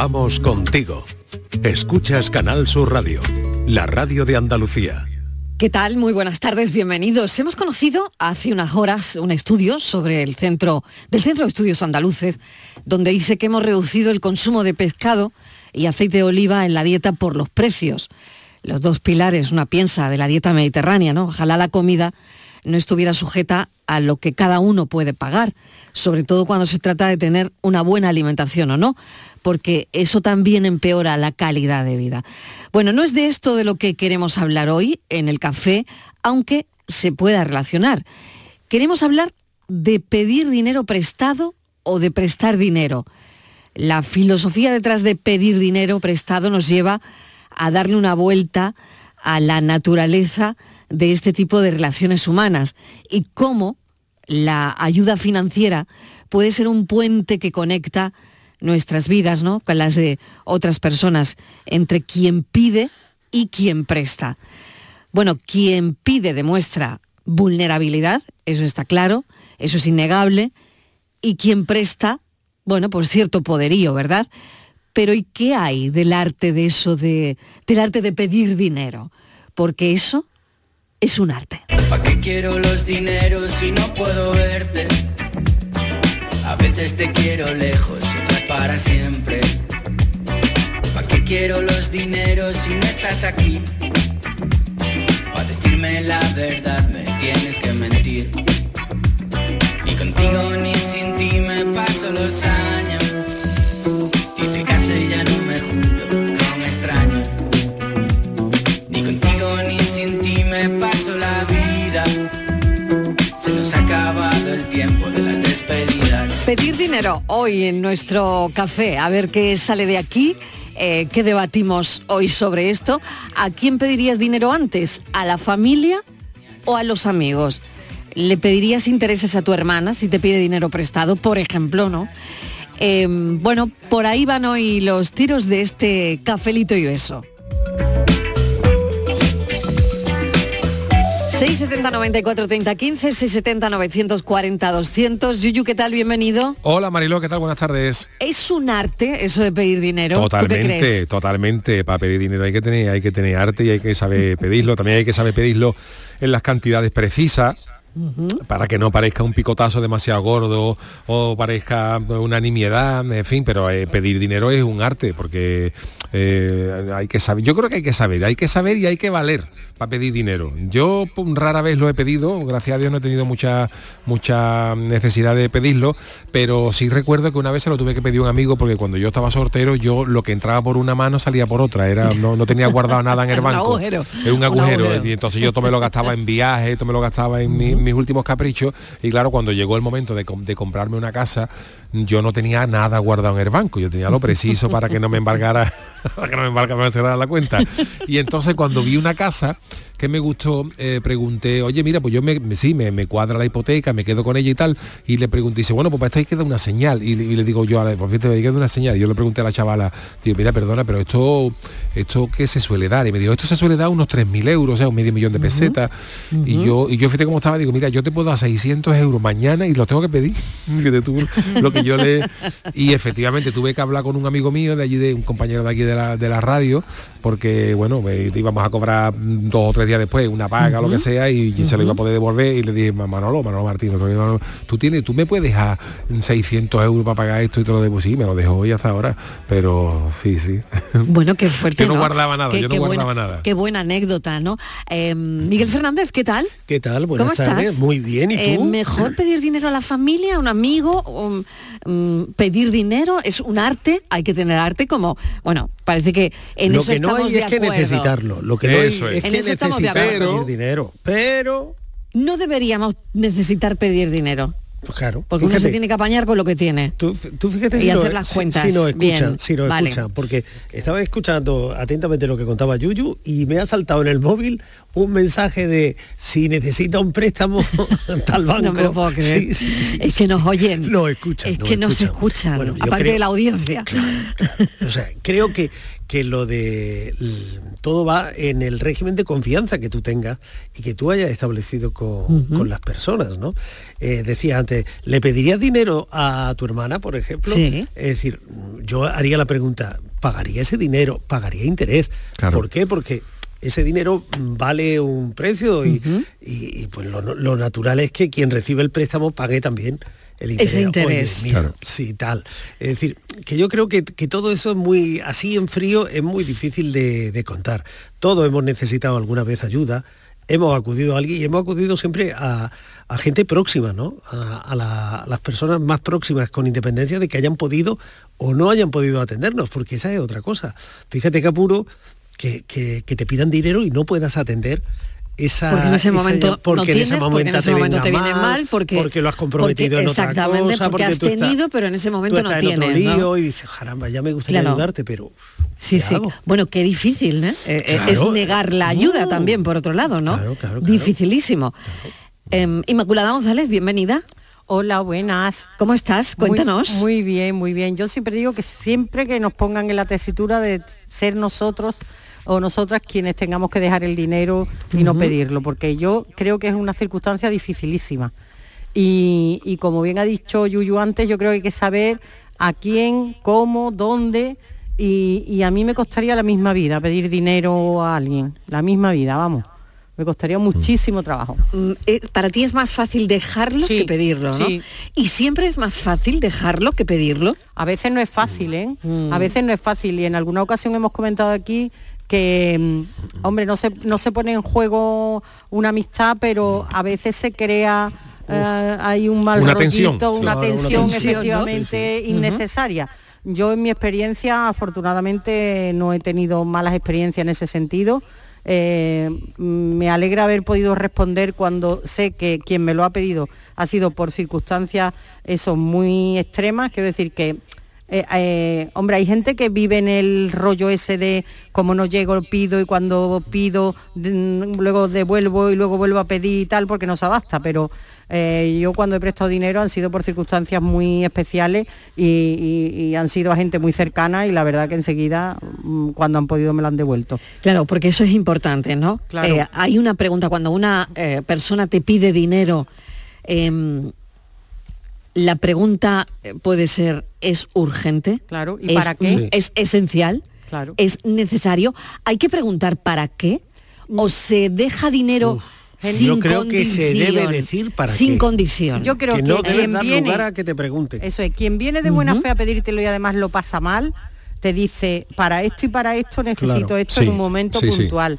Vamos contigo. Escuchas Canal Sur Radio, la radio de Andalucía. ¿Qué tal? Muy buenas tardes, bienvenidos. Hemos conocido hace unas horas un estudio sobre el centro del Centro de Estudios Andaluces, donde dice que hemos reducido el consumo de pescado y aceite de oliva en la dieta por los precios. Los dos pilares, una piensa de la dieta mediterránea, ¿no? Ojalá la comida no estuviera sujeta a lo que cada uno puede pagar, sobre todo cuando se trata de tener una buena alimentación o no, porque eso también empeora la calidad de vida. Bueno, no es de esto de lo que queremos hablar hoy en el café, aunque se pueda relacionar. Queremos hablar de pedir dinero prestado o de prestar dinero. La filosofía detrás de pedir dinero prestado nos lleva a darle una vuelta a la naturaleza de este tipo de relaciones humanas y cómo la ayuda financiera puede ser un puente que conecta nuestras vidas ¿no? con las de otras personas, entre quien pide y quien presta. Bueno, quien pide demuestra vulnerabilidad, eso está claro, eso es innegable, y quien presta, bueno, por cierto poderío, ¿verdad? Pero ¿y qué hay del arte de eso, de, del arte de pedir dinero? Porque eso es un arte. ¿Para qué quiero los dineros si no puedo verte? A veces te quiero lejos, otras para siempre. ¿Para qué quiero los dineros si no estás aquí? Para decirme la verdad me tienes que mentir. Ni contigo ni sin ti me paso los años. Hoy en nuestro café, a ver qué sale de aquí. eh, ¿Qué debatimos hoy sobre esto? ¿A quién pedirías dinero antes? ¿A la familia o a los amigos? ¿Le pedirías intereses a tu hermana si te pide dinero prestado, por ejemplo, no? Eh, bueno, por ahí van hoy los tiros de este cafelito y beso. 670 94 30 15, 670 940 200. Yuyu, ¿qué tal? Bienvenido. Hola Mariló, ¿qué tal? Buenas tardes. ¿Es un arte eso de pedir dinero? ¿Tú qué Totalmente, totalmente. Para pedir dinero hay que tener, hay que tener arte y hay que saber pedirlo. También hay que saber pedirlo en las cantidades precisas. para que no parezca un picotazo demasiado gordo o parezca una nimiedad, en fin, pero eh, pedir dinero es un arte porque eh, hay que saber, yo creo que hay que saber, hay que saber y hay que valer para pedir dinero. Yo pum, rara vez lo he pedido, gracias a Dios no he tenido mucha mucha necesidad de pedirlo, pero sí recuerdo que una vez se lo tuve que pedir a un amigo porque cuando yo estaba soltero yo lo que entraba por una mano salía por otra, era no, no tenía guardado nada en el Un banco. agujero. Era un Un agujero, y entonces yo todo me lo gastaba en viajes, todo me lo gastaba en mi- mis últimos caprichos y claro, cuando llegó el momento de comprarme una casa, yo no tenía nada guardado en el banco, yo tenía lo preciso para que no me embargara, para que no me embargara me la cuenta. Y entonces cuando vi una casa que me gustó, eh, pregunté, oye, mira, pues yo me, me- sí, me, me cuadra la hipoteca, me quedo con ella y tal, y le pregunté, dice, bueno, pues para esto hay que dar una señal, y, le- digo yo, a la, pues fíjate, hay que dar una señal, y yo le pregunté a la chavala, tío, mira, perdona, pero esto, esto ¿qué se suele dar? Y me dijo, esto se suele dar unos 3.000 euros, o sea, un medio millón de pesetas, y yo, y yo fíjate cómo estaba, digo, mira, yo te puedo dar 600 euros mañana y los tengo que pedir, tú lo que yo le... Y efectivamente tuve que hablar con un amigo mío de allí, de un compañero de aquí de la, de la radio, porque, bueno, me- íbamos a cobrar dos o tres días después una paga, lo que sea, y se lo iba a poder devolver, y le dije, Manolo, Manolo Martín, Manolo, tú tienes, tú me puedes dejar 600 euros para pagar esto y te lo debo, sí, me lo dejó hoy hasta ahora, pero sí, sí. Bueno, qué fuerte. Yo no guardaba nada, Qué- yo no qué guardaba buena, nada. Qué buena anécdota, ¿no? Eh, Miguel Fernández, ¿qué tal? ¿Qué tal? Buenas ¿Cómo tardes. estás? Muy bien, ¿y tú? Eh, ¿Mejor pedir dinero a la familia, a un amigo? o, mm, pedir dinero es un arte, hay que tener arte como, bueno, parece que en lo eso que no estamos hay de es que acuerdo. necesitarlo. Lo que no hay Eso es. es, En que eso estamos de necesitar acuerdo. pedir dinero. Pero, No deberíamos necesitar pedir dinero, pues claro, porque uno se tiene que apañar con lo que tiene. Tú, tú fíjate Y si, hacer las si- cuentas. si nos escuchan, Bien, si nos vale. escuchan, porque estaba escuchando atentamente lo que contaba Yuyu y me ha saltado en el móvil un mensaje de si necesita un préstamo tal banco. No me lo puedo creer. Sí, sí, sí, es que nos oyen. Nos escuchan, Es que nos escuchan. escuchan, Bueno, aparte creo- de la audiencia. O sea, creo que, que lo de todo va en el régimen de confianza que tú tengas y que tú hayas establecido con, las personas, ¿no? Eh, decía antes, ¿le pedirías dinero a tu hermana, por ejemplo? Sí. Es decir, yo haría la pregunta, ¿pagaría ese dinero? ¿Pagaría interés? ¿Por qué? Porque ese dinero vale un precio y, pues lo, natural es que quien recibe el préstamo pague también el interés. Ese interés. Sí, tal. Es decir, que yo creo que, todo eso es muy, así en frío, es muy difícil de, contar. Todos hemos necesitado alguna vez ayuda, hemos acudido a alguien y hemos acudido siempre a, gente próxima, ¿no? A, las personas más próximas, con independencia de que hayan podido o no hayan podido atendernos, porque esa es otra cosa. Fíjate que apuro que, que, te pidan dinero y no puedas atender esa, porque en ese momento porque no tienes, en ese momento, porque en ese momento te, viene mal, porque, porque lo has comprometido en otra cosa, porque, has tenido, pero en ese momento no tienes. Lío y dices, caramba, ya me gustaría ayudarte, pero Sí, sí. Bueno, qué difícil, ¿eh? eh, eh es negar la ayuda también, por otro lado, ¿no? Claro, claro, Dificilísimo. Eh, Inmaculada González, bienvenida. Hola, buenas. ¿Cómo estás? Cuéntanos. Muy, bien, muy bien. Yo siempre digo que siempre que nos pongan en la tesitura de ser nosotros o nosotras quienes tengamos que dejar el dinero y no pedirlo, porque yo creo que es una circunstancia dificilísima. Y, como bien ha dicho Yuyu antes, yo creo que hay que saber a quién, cómo, dónde, y, y a mí me costaría la misma vida pedir dinero a alguien, la misma vida, vamos me costaría muchísimo trabajo. Mm, eh, para ti es más fácil dejarlo que pedirlo, ¿no? Y siempre es más fácil dejarlo que pedirlo. A veces no es fácil, ¿eh? Mm. A veces no es fácil y en alguna ocasión hemos comentado aquí que, mm, hombre, no se, no se pone en juego una amistad, pero a veces se crea eh, hay un mal una rollito, tensión, una, tensión, efectivamente innecesaria. Yo en mi experiencia, afortunadamente, no he tenido malas experiencias en ese sentido. Eh, me alegra haber podido responder cuando sé que quien me lo ha pedido ha sido por circunstancias eso muy extremas, quiero decir que eh, eh, hombre, hay gente que vive en el rollo ese de como no llego, pido y cuando pido, mm, luego devuelvo y luego vuelvo a pedir y tal, porque no se adapta, pero eh, yo cuando he prestado dinero han sido por circunstancias muy especiales y, han sido a gente muy cercana y la verdad que enseguida, mm, cuando han podido, me lo han devuelto. Claro, porque eso es importante, ¿no? hay una pregunta, cuando una persona te pide dinero, em, la pregunta eh, puede ser, ¿es urgente? Claro, ¿y para qué? ¿Es esencial? Claro. ¿Es necesario? ¿Hay que preguntar para qué? ¿O se deja dinero sin Yo creo que se debe decir para sin condición. Yo creo que, no quien dar viene, lugar a que te pregunte. Eso es, quien viene de buena fe a pedírtelo y además lo pasa mal, te dice, para esto y para esto necesito esto en un momento puntual.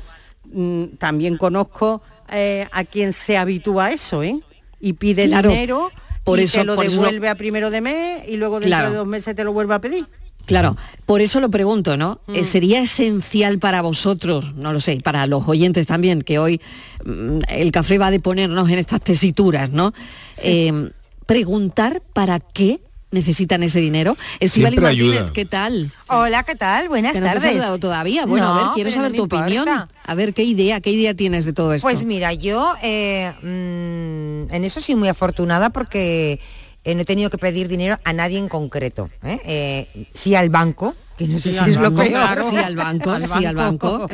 Mm, también conozco eh, a quien se habitúa a eso, ¿eh? Y pide dinero por y eso, te lo devuelve a primero de mes y luego dentro de dos meses te lo vuelve a pedir. Claro, por eso lo pregunto, ¿no? Eh, mm. ¿Sería esencial para vosotros, no lo sé, para los oyentes también, que hoy mm, el café va de ponernos en estas tesituras, ¿no? Eh, preguntar para qué necesitan ese dinero. Estivali Martínez, ¿qué tal? Hola, ¿qué tal? Buenas tardes. No te saludado todavía. Bueno, a ver, quiero saber tu opinión. A ver, ¿qué idea, qué idea tienes de todo esto? Pues mira, yo eh, mm, en eso soy muy afortunada porque eh, no he tenido que pedir dinero a nadie en concreto. ¿eh? sí al banco, que no sé si es lo peor. Sí al banco, sí al banco.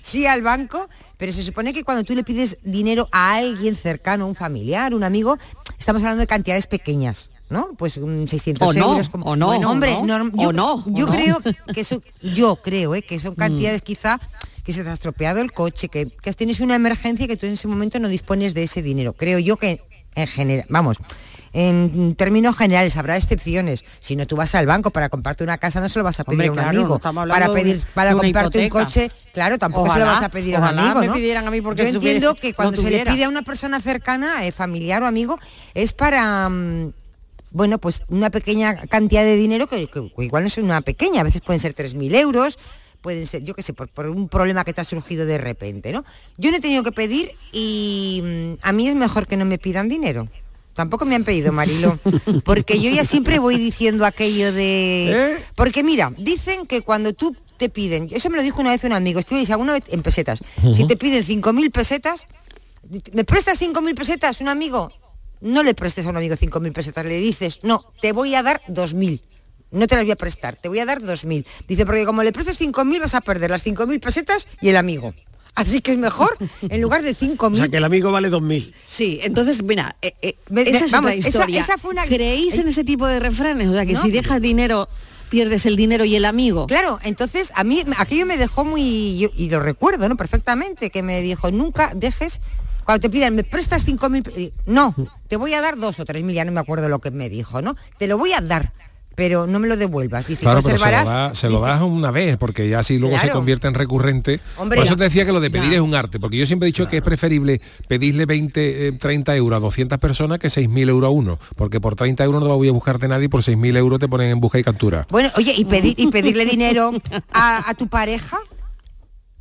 sí al banco, pero se supone que cuando tú le pides dinero a alguien cercano, un familiar, un amigo, estamos hablando de cantidades pequeñas. ¿No? Pues 600 o euros. Como, o no, hombre, yo, no, yo creo que eso, yo creo ¿eh? que son mm. cantidades quizá que se te ha estropeado el coche, que, que tienes una emergencia que tú en ese momento no dispones de ese dinero. Creo yo que en general, vamos, en términos generales habrá excepciones. Si no tú vas al banco para comprarte una casa no se lo vas a pedir a un amigo. para pedir para comprarte un coche, claro, tampoco se lo vas a pedir a un amigo. ¿no? a mí porque Yo entiendo que cuando se le pide a una persona cercana, eh, familiar o amigo, es para mm, bueno, pues una pequeña cantidad de dinero que, igual no es una pequeña, a veces pueden ser 3.000 euros, pueden ser, yo qué sé, por, un problema que te ha surgido de repente, ¿no? Yo no he tenido que pedir y mm, a mí es mejor que no me pidan dinero. Tampoco me han pedido, Marilo, porque yo ya siempre voy diciendo aquello de... ¿Eh? Porque mira, dicen que cuando tú te piden, eso me lo dijo una vez un amigo, estuve alguna vez en pesetas, si te piden 5.000 pesetas, ¿me prestas 5.000 pesetas un amigo? No le prestes a un amigo 5.000 pesetas, le dices, no, te voy a dar 2.000. no te las voy a prestar, te voy a dar 2.000. Dice, porque como le prestas 5.000 vas a perder las 5.000 pesetas y el amigo. Así que es mejor, en lugar de 5.000... O sea, que el amigo vale 2.000. Sí, entonces, mira, eh, eh, esa es otra historia. ¿Creéis en ese tipo de refranes? O sea, que si dejas dinero pierdes el dinero y el amigo. Claro, entonces a mí aquello me dejó muy, y lo recuerdo, ¿no? Perfectamente, que me dijo, nunca dejes, cuando te pidan, me prestas cinco mil, no, te voy a dar dos o tres mil, ya no me acuerdo lo que me dijo, ¿no? Te lo voy a dar, pero no me lo devuelvas. Dice, claro, pero se lo, das una vez, porque ya así luego se convierte en recurrente. Por eso te decía que lo de pedir es un arte, porque yo siempre he dicho que es preferible pedirle 20, 30 eh, euros a 200 personas que 6.000 euros a uno, porque por 30 euros no voy a buscarte nadie, por 6.000 euros te ponen en busca y captura. Bueno, oye, y, pedir, y pedirle dinero a tu pareja,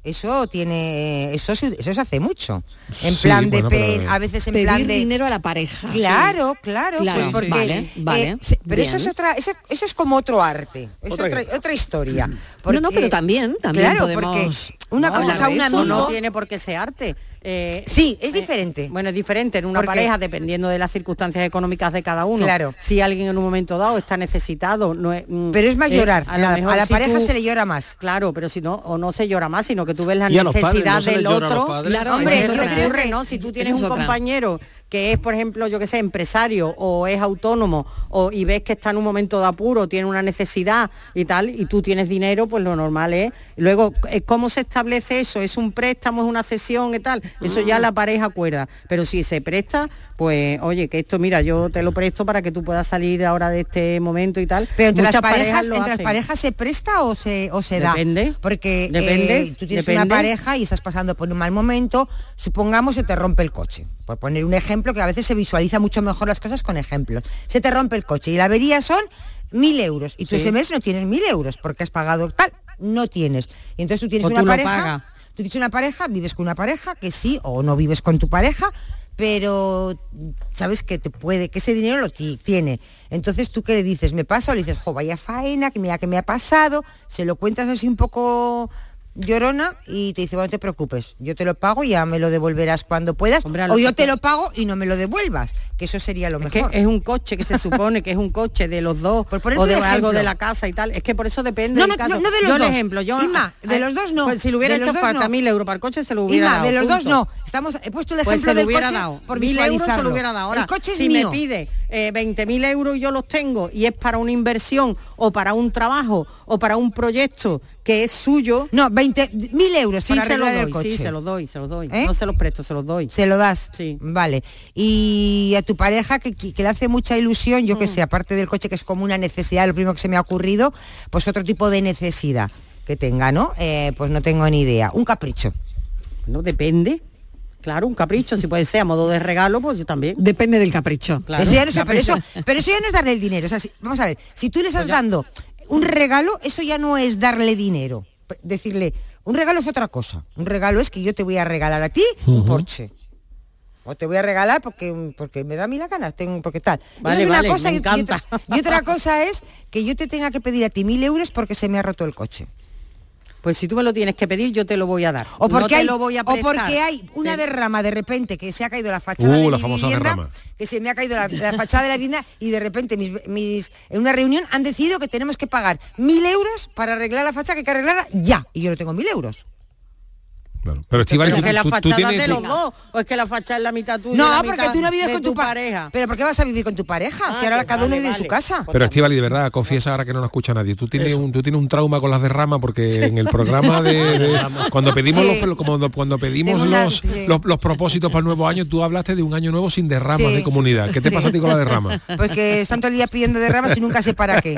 eso tiene eso eso se hace mucho. En plan de a veces en plan de dinero a la pareja claro claro, pues porque, vale, vale, eh, pero eso es otra eso, es como otro arte es otra, historia. No no pero también también claro porque una cosa es a un amigo no tiene por qué ser arte eh, sí, es eh, diferente. bueno, es diferente en una pareja dependiendo de las circunstancias económicas de cada uno. Claro. Si alguien en un momento dado está necesitado, no es, mm, Pero es más llorar. A, la, pareja se le llora más. Claro, pero si no, o no se llora más, sino que tú ves la necesidad del otro. Claro, hombre, eso ocurre, ¿no? Si tú tienes un compañero que es, por ejemplo, yo que sé, empresario o es autónomo o, y ves que está en un momento de apuro, tiene una necesidad y tal, y tú tienes dinero, pues lo normal es. Luego, eh, ¿cómo se establece eso? ¿Es un préstamo, es una cesión y tal? Eso ya la pareja acuerda. Pero si se presta, pues oye, que esto, mira, yo te lo presto para que tú puedas salir ahora de este momento y tal. Pero entre, las parejas, entre las parejas se presta o se, o se da. Depende. Porque Depende. Eh, tú tienes una pareja y estás pasando por un mal momento, supongamos se te rompe el coche. Por poner un ejemplo que a veces se visualiza mucho mejor las cosas con ejemplos. Se te rompe el coche y la avería son mil euros y tú ese mes no tienes mil euros porque has pagado tal, no tienes. Y entonces tú tienes una pareja, tú tienes una pareja, vives con una pareja que sí o no vives con tu pareja, pero sabes que te puede, que ese dinero lo tiene. Entonces tú qué le dices, me pasa o le dices, jo, vaya faena, que mira que me ha pasado, se lo cuentas así un poco llorona y te dice, bueno, no te preocupes, yo te lo pago y ya me lo devolverás cuando puedas, o yo te lo pago y no me lo devuelvas, que eso sería lo mejor. es un coche que se supone que es un coche de los dos, o de algo de la casa y tal, es que por eso depende no, no, No, de los yo ejemplo, yo... de los dos no. Pues si lo hubiera hecho falta mil euros para el coche, se lo hubiera dado. de los dos no. Estamos, he puesto el pues ejemplo del hubiera dado. por mil euros se lo hubiera dado. Ahora, el coche es si me pide eh, 20.000 euros y yo los tengo y es para una inversión o para un trabajo o para un proyecto que es suyo. No, 20.000 euros sí, se los doy, Sí, se los doy, se los doy. ¿Eh? No se los presto, se los doy. Se lo das. Sí. Vale. Y a tu pareja que, le hace mucha ilusión, yo que mm. sé, aparte del coche que es como una necesidad, lo primero que se me ha ocurrido, pues otro tipo de necesidad que tenga, ¿no? Eh, pues no tengo ni idea. Un capricho. No depende. Claro, un capricho, si puede ser a modo de regalo, pues yo también. Depende del capricho. Claro. Eso ya no pero, eso, pero, eso, ya no es darle el dinero. vamos a ver, si tú le estás pues dando un regalo, eso ya no es darle dinero. Decirle, un regalo es otra cosa. Un regalo es que yo te voy a regalar a ti un Porsche. O te voy a regalar porque, porque me da a mí la gana, tengo, porque tal. Vale, una cosa, y, y otra cosa es que yo te tenga que pedir a ti mil euros porque se me ha roto el coche. Pues si tú me lo tienes que pedir, yo te lo voy a dar. O porque, hay, lo voy a o porque hay una derrama de repente que se ha caído la fachada uh, de la mi famosa vivienda, que se me ha caído la, fachada de la vivienda y de repente mis, en una reunión han decidido que tenemos que pagar mil euros para arreglar la fachada que hay que arreglarla ya. Y yo no tengo mil euros. Pero Estivali, tú, que la fachada de los dos, o es que la fachada es la mitad tuya. No, porque tú no vives con tu pareja. Pero ¿por qué vas a vivir con tu pareja? si ah, ahora cada uno vive en su casa. Pero Estivali, de verdad, confiesa ahora que no nos escucha nadie. Tú tienes un, tú tienes un trauma con las derramas porque en el programa de, cuando pedimos los cuando, cuando pedimos los, los, propósitos para el nuevo año, tú hablaste de un año nuevo sin derramas de comunidad. ¿Qué te pasa a ti con la derrama? Pues que están todo el día pidiendo derramas y nunca sé para qué.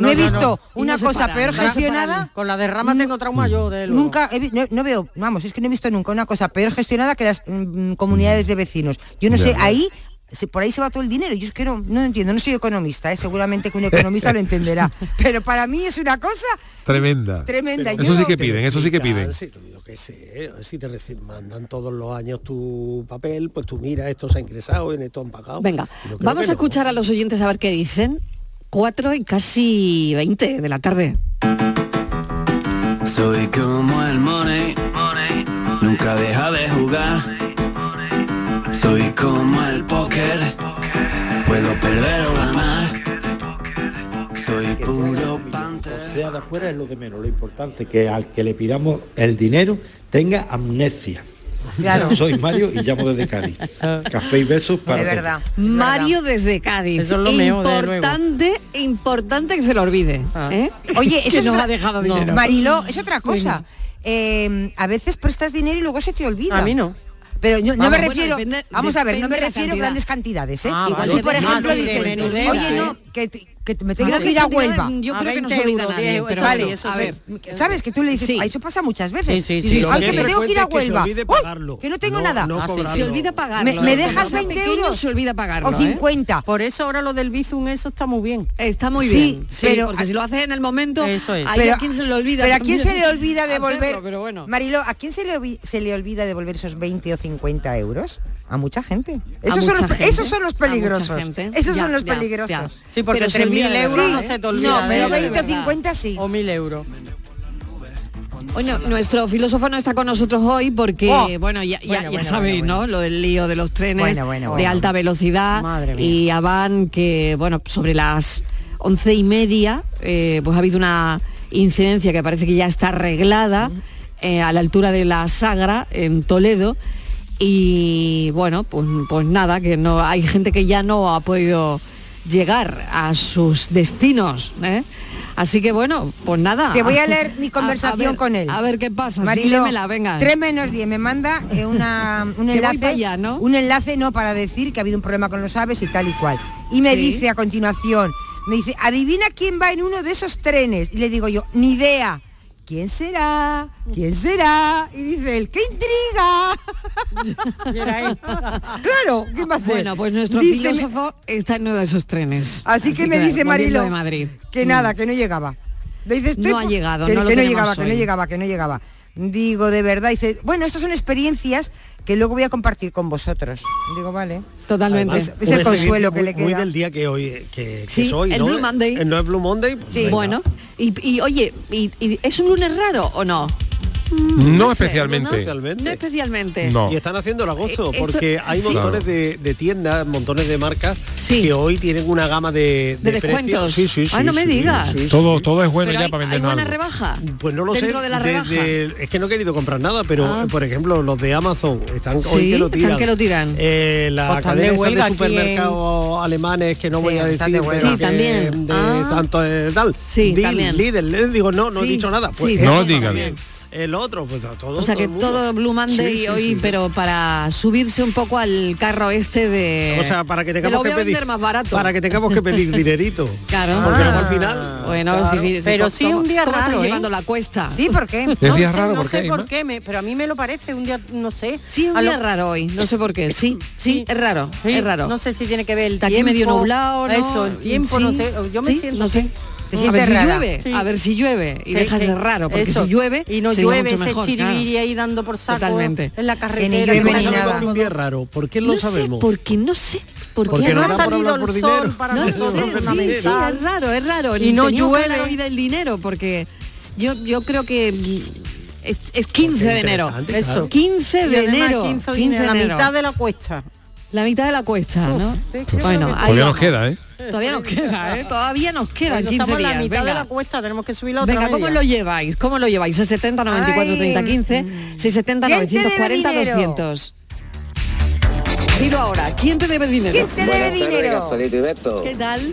no, he visto una cosa peor gestionada. Con la derrama tengo trauma yo de Nunca no veo, vamos, es que no he visto nunca una cosa peor gestionada que las mm, comunidades de vecinos. Yo no sé, ahí por ahí se va todo el dinero. Yo es que no, no entiendo, no soy economista, ¿eh? seguramente que un economista lo entenderá. Pero para mí es una cosa tremenda. Tremenda. eso sí que piden, eso sí que piden. si te mandan todos los años tu papel, pues tú mira, esto se ha ingresado, en esto han pagado. Venga, vamos a escuchar a los oyentes a ver qué dicen. Cuatro y casi 20 de la tarde. Soy como el money nunca deja de jugar. Soy como el póker, puedo perder o ganar. Soy puro pante. sea de afuera es lo de menos. Lo importante es que al que le pidamos el dinero tenga amnesia. Claro. Soy Mario y llamo desde Cádiz. Café y besos para De todos. verdad. Mario desde Cádiz. Eso es lo mejor, desde luego. importante, importante que se lo olvide. Ah. ¿eh? Oye, eso que es nos otra- ha dejado No, dinero. Mariló, es otra cosa. Eh, a veces prestas dinero y luego se te olvida. A mí no. Pero yo, no me bueno, refiero, depende- vamos a ver, no me refiero a cantidad. grandes cantidades, ¿eh? Ah, Igual vale. Tú, por ejemplo, dices, oye, no, que, que me tengo que ir a Huelva. Yo creo que no 20 se olvida nadie, 10, pero vale, eso a sí. ver. ¿Sabes? Que tú le dices, Sí. "Ah, eso pasa muchas veces. Sí, sí, que me tengo que ir a Huelva. que no tengo No, nada. no Ah. Se olvida pagarlo. ¿Me, me ¿eh? dejas Cuando 20 pequeño euros? Se olvida pagarlo. O ¿eh? 50. Por eso ahora lo del Bizum, eso está muy bien. Está muy bien. Sí, pero- porque si lo haces en el momento, Eso es. a quién se le olvida. Pero a quién se le olvida devolver, Pero bueno. Marilo, ¿a quién se le, olvi- se le olvida devolver esos 20 o 50 euros? A mucha gente. Esos, son los, peligrosos. Esos son los peligrosos. Sí, porque olvida 3.000 de euros no ¿eh? se te No, olvida. pero de 20 o verdad. 50 sí. O 1.000 euros. Bueno, nuestro filósofo no está con nosotros hoy porque, Oh. bueno, ya, ya- Bueno, ya bueno, sabéis, bueno, ¿no? Lo del lío de los trenes Bueno, bueno, de alta velocidad Madre mía. y Avan que, bueno, sobre las once y media, eh, pues ha habido una incidencia que parece que ya está arreglada eh, a la altura de la Sagra en Toledo y bueno, pues, pues nada, que no hay gente que ya no ha podido llegar a sus destinos. ¿eh? Así que bueno, pues nada. Te voy a leer mi A- a conversación ver- con él. A ver qué pasa. sí, Marilo, léemela, venga. 3 menos 10 me manda eh, una, un enlace, allá, ¿no? un enlace no para decir que ha habido un problema con los aves y tal y cual. Y me Sí. dice a continuación, me dice, adivina quién va en uno de esos trenes. Y le digo yo, ni idea. ¿Quién será? ¿Quién será? Y dice él, ¡qué intriga! Y era él. claro, ¿quién va a ser? Bueno, pues nuestro Dice, me- filósofo está en uno de esos trenes. Así, que me dice Marilo de Madrid. que Mm. nada, que no llegaba. Le dice, "Estoy No ha por-". llegado, que, no lo que no llegaba, que no llegaba, que no llegaba. Digo, de verdad, dice, bueno, estas son experiencias que luego voy a compartir con vosotros. Digo, vale. Totalmente. Es- es el consuelo que muy- le Muy queda. del día que hoy, que, que Sí, es hoy, el ¿no? Blue Monday. Eh, ¿No es Blue Monday? Pues Sí. venga. Bueno, y, y, oye, y, y ¿es un lunes raro o no? No, sé, especialmente. ¿no? Especialmente. No especialmente. No. Y están haciendo el agosto Eh, esto- porque hay sí. montones de, de tiendas, montones de marcas Sí. que hoy tienen una gama de, De precios. descuentos. Sí, sí, sí, Ay, no me digas. sí, sí. Todo, todo es bueno Pero ya hay, para hay vendernos buena algo. rebaja. Pues no lo sé. de la de- rebaja. de- es que no he querido comprar nada, pero Ah. por ejemplo los de Amazon están Sí, hoy que lo están tiran. que lo tiran. Eh, la Pues están de cadena de supermercados alemanes que no Sí, voy a están decir Sí, también. de Ah. tanto de tal. Sí, también. Lidl, eh, digo no, no he dicho nada. Pues No digan. El otro, pues a todo. O sea que todo Blue Monday Sí, sí, hoy, sí, sí. pero para subirse un poco al carro este de... O sea, para que Te tengamos lo voy que a pedir vender más barato. Para que tengamos que pedir dinerito. Claro. Porque Ah. al final. Bueno, claro. si, si- Pero ¿cómo- sí un día ¿cómo raro, estás ¿eh? llevando la cuesta? Sí, ¿por qué? Es no día sé, raro, no ¿por sé qué, por Inma? qué, me- pero a mí me lo parece un día, no sé. Sí, un A lo- día raro hoy, no sé por qué. Sí, sí, es raro, Sí, es raro. No sé si tiene que ver el Está aquí tiempo. medio nublado, ¿no? Eso, el tiempo, no sé. Yo me siento no sé. A ver si rara. llueve, Sí. a ver si llueve y Que- deja de que- ser raro, porque eso. si llueve y no llueve mucho ese mejor, claro. ahí dando por saco Totalmente. en la ni carretera. llueve con ni nada. todo. Es un día raro. ¿Por qué lo no sé, sabemos? porque no sé, por Porque no no ha salido el dinero. sol para No sé, nosotros sí, sí, ornamental. es raro, es raro. Y no que llueve. hablar hoy del dinero porque yo, yo creo que mm, es, es 15 de enero. Eso. claro. 15 Y de enero. 15 de 15 de la enero. mitad de la cuesta. La mitad de la cuesta, ¿no? Uf, sí, creo Bueno, que- ahí Todavía nos queda, ¿eh? Todavía nos queda, ¿eh? Todavía nos quedan Bueno, 15 estamos en la mitad de la cuesta, tenemos que subir la otra Venga, ¿cómo media. lo lleváis? ¿Cómo lo lleváis? 670 94 Ay, 30 15, 670 ¿quién te debe 940 dinero? 200. Giro ahora, ¿quién te debe dinero? ¿Quién te debe dinero? Besos. ¿Qué tal?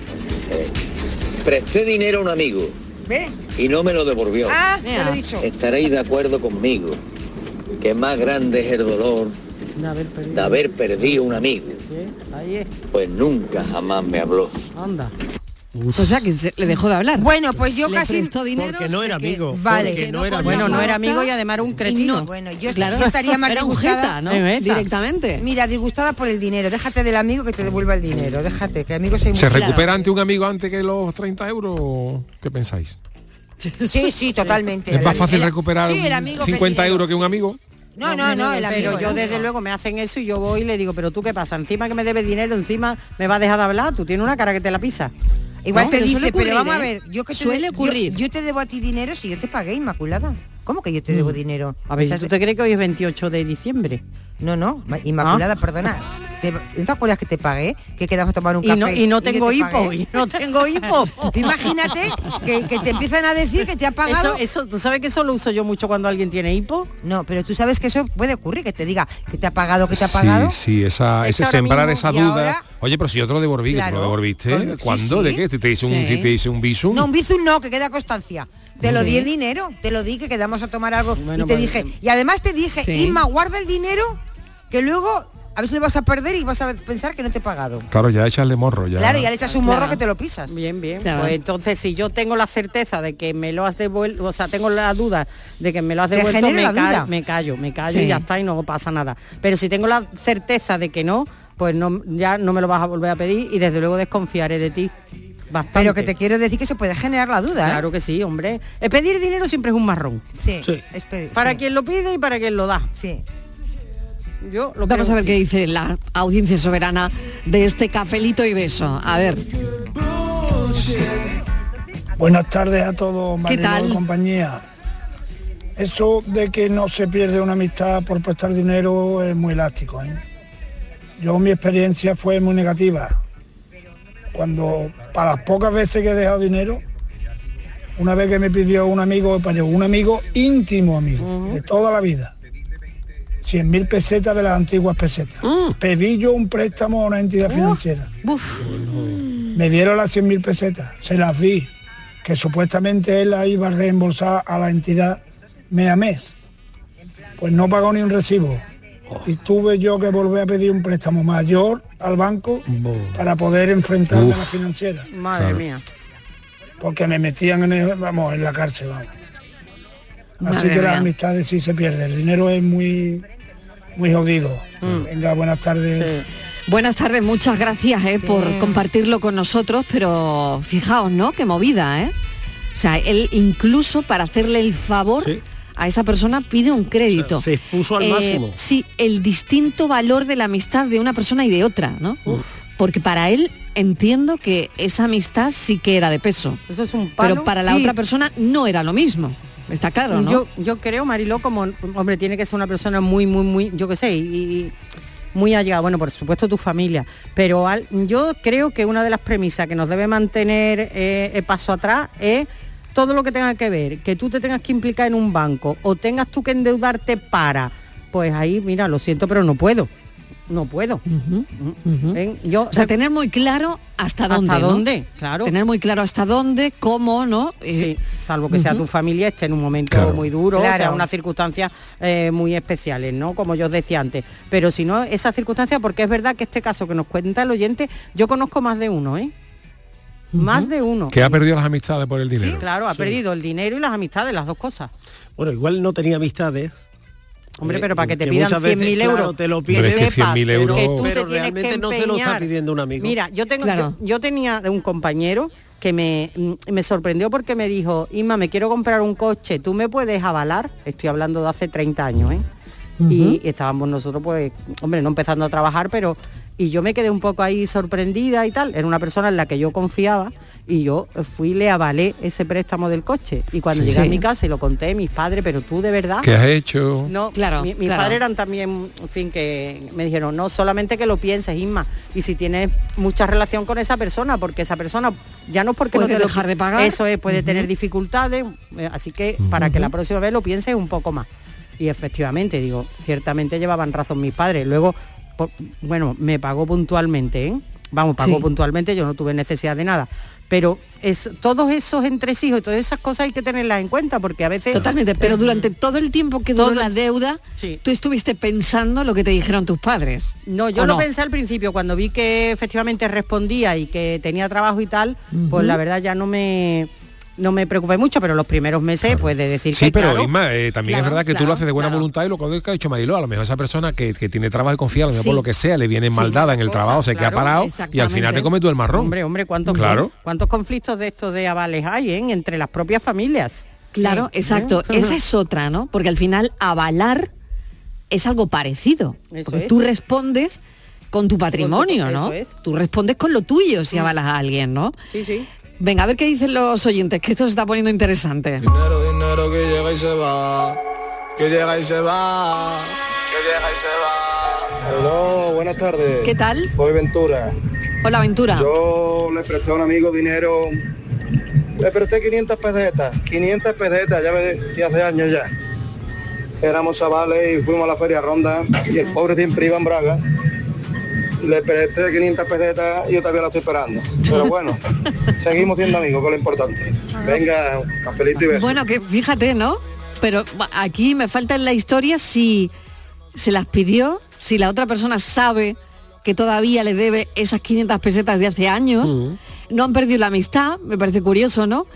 Presté dinero a un amigo ¿Ve? y no me lo devolvió. Ah, lo he dicho. Estaréis de acuerdo conmigo que más grande es el dolor De haber perdido. de haber perdido un amigo. Pues nunca jamás me habló. anda. O sea, que se- le dejó de hablar. Bueno, pues yo Le casi... dinero. Porque no era que- amigo. Vale. porque no era. Bueno, no era amigo y además era un cretino. no- Bueno, yo, claro, estaría más era un jeta, ¿no? Es jeta. Directamente. Mira, disgustada por el dinero. Déjate del amigo que te devuelva el dinero. Déjate, que amigo soy muy... ¿Se Claro. recupera ante un amigo antes que los 30 euros? ¿Qué pensáis? Sí, sí, totalmente. ¿Es más fácil el- recuperar sí, el amigo que el 50 dinero. euros que un amigo? No, no, no, el amigo. Pero yo desde luego me hacen eso y yo voy y le digo, pero tú qué pasa, encima que me debes dinero, encima me va a dejar de hablar, tú tienes una cara que te la pisa. Igual No, te dice, suele pero ocurrir, vamos a ver, yo que te Suele yo- ocurrir. Yo, te debo a ti dinero si yo te pagué, Inmaculada. ¿Cómo que yo te debo dinero? A ver, ¿tú te crees que hoy es 28 de diciembre? No, no, Ma- Inmaculada, Ah. perdona. te, ¿no te acuerdas que te pagué? Que quedamos a tomar un Y café. no, y no tengo te hipo, pagué? y no tengo hipo. Imagínate que, que te empiezan a decir que te ha pagado. Eso, eso, ¿Tú sabes que eso lo uso yo mucho cuando alguien tiene hipo? No, pero tú sabes que eso puede ocurrir, que te diga que te ha pagado, que te ha Sí, pagado. sí, esa, Es ese que sembrar mismo- esa y duda. ahora- Oye, pero si yo te lo devolví, que Claro. lo devolviste, Pues, sí, ¿cuándo? ¿De sí. qué? ¿Te, te hice un, Sí. te hice un visum? No, un bizum no, que queda constancia. Te lo Sí. di en dinero, te lo di que quedamos a tomar algo Bueno, y te dije, y además te dije, Sí. Inma, guarda el dinero que luego a si lo vas a perder y vas a pensar que no te he pagado. Claro, ya echarle morro, ya. Claro, ya le echas un morro Claro. que te lo pisas. Bien, bien. Claro. Pues entonces si yo tengo la certeza de que me lo has devuelto, o sea, tengo la duda de que me lo has devuelto, me, ca- me callo, me callo Sí. y ya está y no pasa nada. Pero si tengo la certeza de que no, pues no, ya no me lo vas a volver a pedir y desde luego desconfiaré de ti. Bastante. Pero que te quiero decir que se puede generar la duda, ¿eh? Claro que sí, hombre. El pedir dinero siempre es un marrón. Sí, Sí. es Para sí, quien lo pide y para quien lo da. Sí. Yo lo Vamos creo a ver que qué dice la audiencia soberana de este cafelito y beso. A ver, Buenas tardes a todos, ¿Qué Mariló tal? y compañía. Eso de que no se pierde una amistad por prestar dinero es muy elástico. ¿eh? Yo mi experiencia fue muy negativa. Cuando para las pocas veces que he dejado dinero, una vez que me pidió un amigo, un amigo íntimo amigo, de toda la vida, 100 mil pesetas de las antiguas pesetas. Pedí yo un préstamo a una entidad financiera. uf, Me dieron las 100 mil pesetas, se las di, que supuestamente él las iba a reembolsar a la entidad mes a mes. Pues no pagó ni un recibo. Y tuve yo que volver a pedir un préstamo mayor al banco para poder enfrentarme a la financiera, Madre Claro. mía. porque me metían en, el- vamos, en la cárcel. Vamos. Así Madre que las amistades sí se pierden, el dinero es muy, muy jodido. Venga, buenas tardes. Sí. buenas tardes, muchas gracias eh, por compartirlo con nosotros, pero fijaos, ¿no? Qué movida, ¿eh? O sea, él incluso para hacerle el favor Sí. a esa persona pide un crédito. O sea, se expuso al Eh, máximo. Sí, el distinto valor de la amistad de una persona y de otra, ¿no? Porque para él entiendo que esa amistad sí que era de peso, Eso es un palo. pero para la Sí. otra persona no era lo mismo. Está claro. Yo, yo creo, Mariló, como hombre, tiene que ser una persona muy, muy, muy, yo qué sé, y, muy allegada, bueno, por supuesto tu familia, pero yo creo que una de las premisas que nos debe mantener eh, paso atrás es todo lo que tenga que ver, que tú te tengas que implicar en un banco o tengas tú que endeudarte para, pues ahí, mira, lo siento, pero no puedo. No puedo. Ven, Yo, O sea, tener muy claro hasta ¿Hasta dónde. ¿no? dónde? Claro. Tener muy claro hasta dónde, cómo, ¿no? Eh, Sí, salvo que sea tu familia esté en un momento Claro. muy duro, o sea, unas circunstancias eh, muy especiales, ¿no? Como yo os decía antes. Pero si no, esas circunstancias, porque es verdad que este caso que nos cuenta el oyente, yo conozco más de uno, ¿eh? Más de uno. Que ha perdido las amistades por el Sí, dinero. claro, ha perdido el dinero y las amistades, las dos cosas. Bueno, igual no tenía amistades. Hombre, eh, pero para que te pidan muchas veces, 100.000 claro, euros, te lo que Pero es que sepas 100.000 euros- que tú Pero te tienes que no te lo está pidiendo un amigo. Mira, yo tengo, Claro. yo, yo tenía un compañero que me, mm, me sorprendió porque me dijo, Inma, me quiero comprar un coche, ¿tú me puedes avalar? Estoy hablando de hace 30 años, ¿eh? Y estábamos nosotros, pues, hombre, no empezando a trabajar, pero... Y yo me quedé un poco ahí sorprendida y tal. Era una persona en la que yo confiaba y yo fui y le avalé ese préstamo del coche. Y cuando Sí. llegué a mi casa y lo conté a mis padres, pero tú de verdad... ¿Qué has hecho? No, Claro, mi- mis claro. padres eran también, en fin, que me dijeron, no solamente que lo pienses, Isma, y si tienes mucha relación con esa persona, porque esa persona ya no es porque Puede no te lo- dejar de pagar. Eso es, puede tener dificultades, eh, así que para que la próxima vez lo pienses un poco más. Y efectivamente, digo, ciertamente llevaban razón mis padres. Luego, bueno, me pagó puntualmente, ¿eh? Vamos, pagó Sí. puntualmente, yo no tuve necesidad de nada. Pero es, todos esos entresijos y todas esas cosas hay que tenerlas en cuenta, porque a veces... Totalmente, pero durante todo el tiempo que duró la deuda, Sí. tú estuviste pensando lo que te dijeron tus padres. No, yo ¿O lo no? pensé al principio, cuando vi que efectivamente respondía y que tenía trabajo y tal, pues la verdad ya no me no me preocupé mucho, pero los primeros meses, pues de decir Sí, que pero claro, Isma, eh, también claro, es verdad que tú claro, lo haces de buena claro. voluntad y lo que ha dicho Mariló, a lo mejor esa persona que, que tiene trabajo y confía, a lo mejor Sí. por lo que sea, le viene maldada en el cosas, trabajo, se queda claro, parado y al final te come tú el marrón. hombre, hombre, cuántos Claro. cuántos conflictos de estos de avales hay, ¿eh? entre las propias familias. Claro, Sí. exacto. ¿Eh? Esa es otra, ¿no? Porque al final avalar es algo parecido. Eso porque es. tú respondes con tu patrimonio, Con tu- ¿no? eso es. Tú respondes con lo tuyo si avalas a alguien, ¿no? Sí, sí. Venga, a ver qué dicen los oyentes, que esto se está poniendo interesante. Dinero, dinero que llega y se va. Que llega y se va. Que llega y se va. Hola, buenas tardes. ¿Qué tal? Soy Ventura. Hola, Ventura. Yo le presté a un amigo dinero, le presté 500 pesetas, 500 pesetas, ya me hace años ya. Éramos chavales y fuimos a la feria Ronda y el pobre siempre iba en Braga. Le presté 500 pesetas y yo todavía la estoy esperando. Pero bueno, seguimos siendo amigos, que es lo importante. Venga, cafelito y beso. Bueno, que fíjate, ¿no? Pero aquí me falta en la historia si se las pidió, si la otra persona sabe que todavía le debe esas 500 pesetas de hace años. No han perdido la amistad, me parece curioso, ¿no?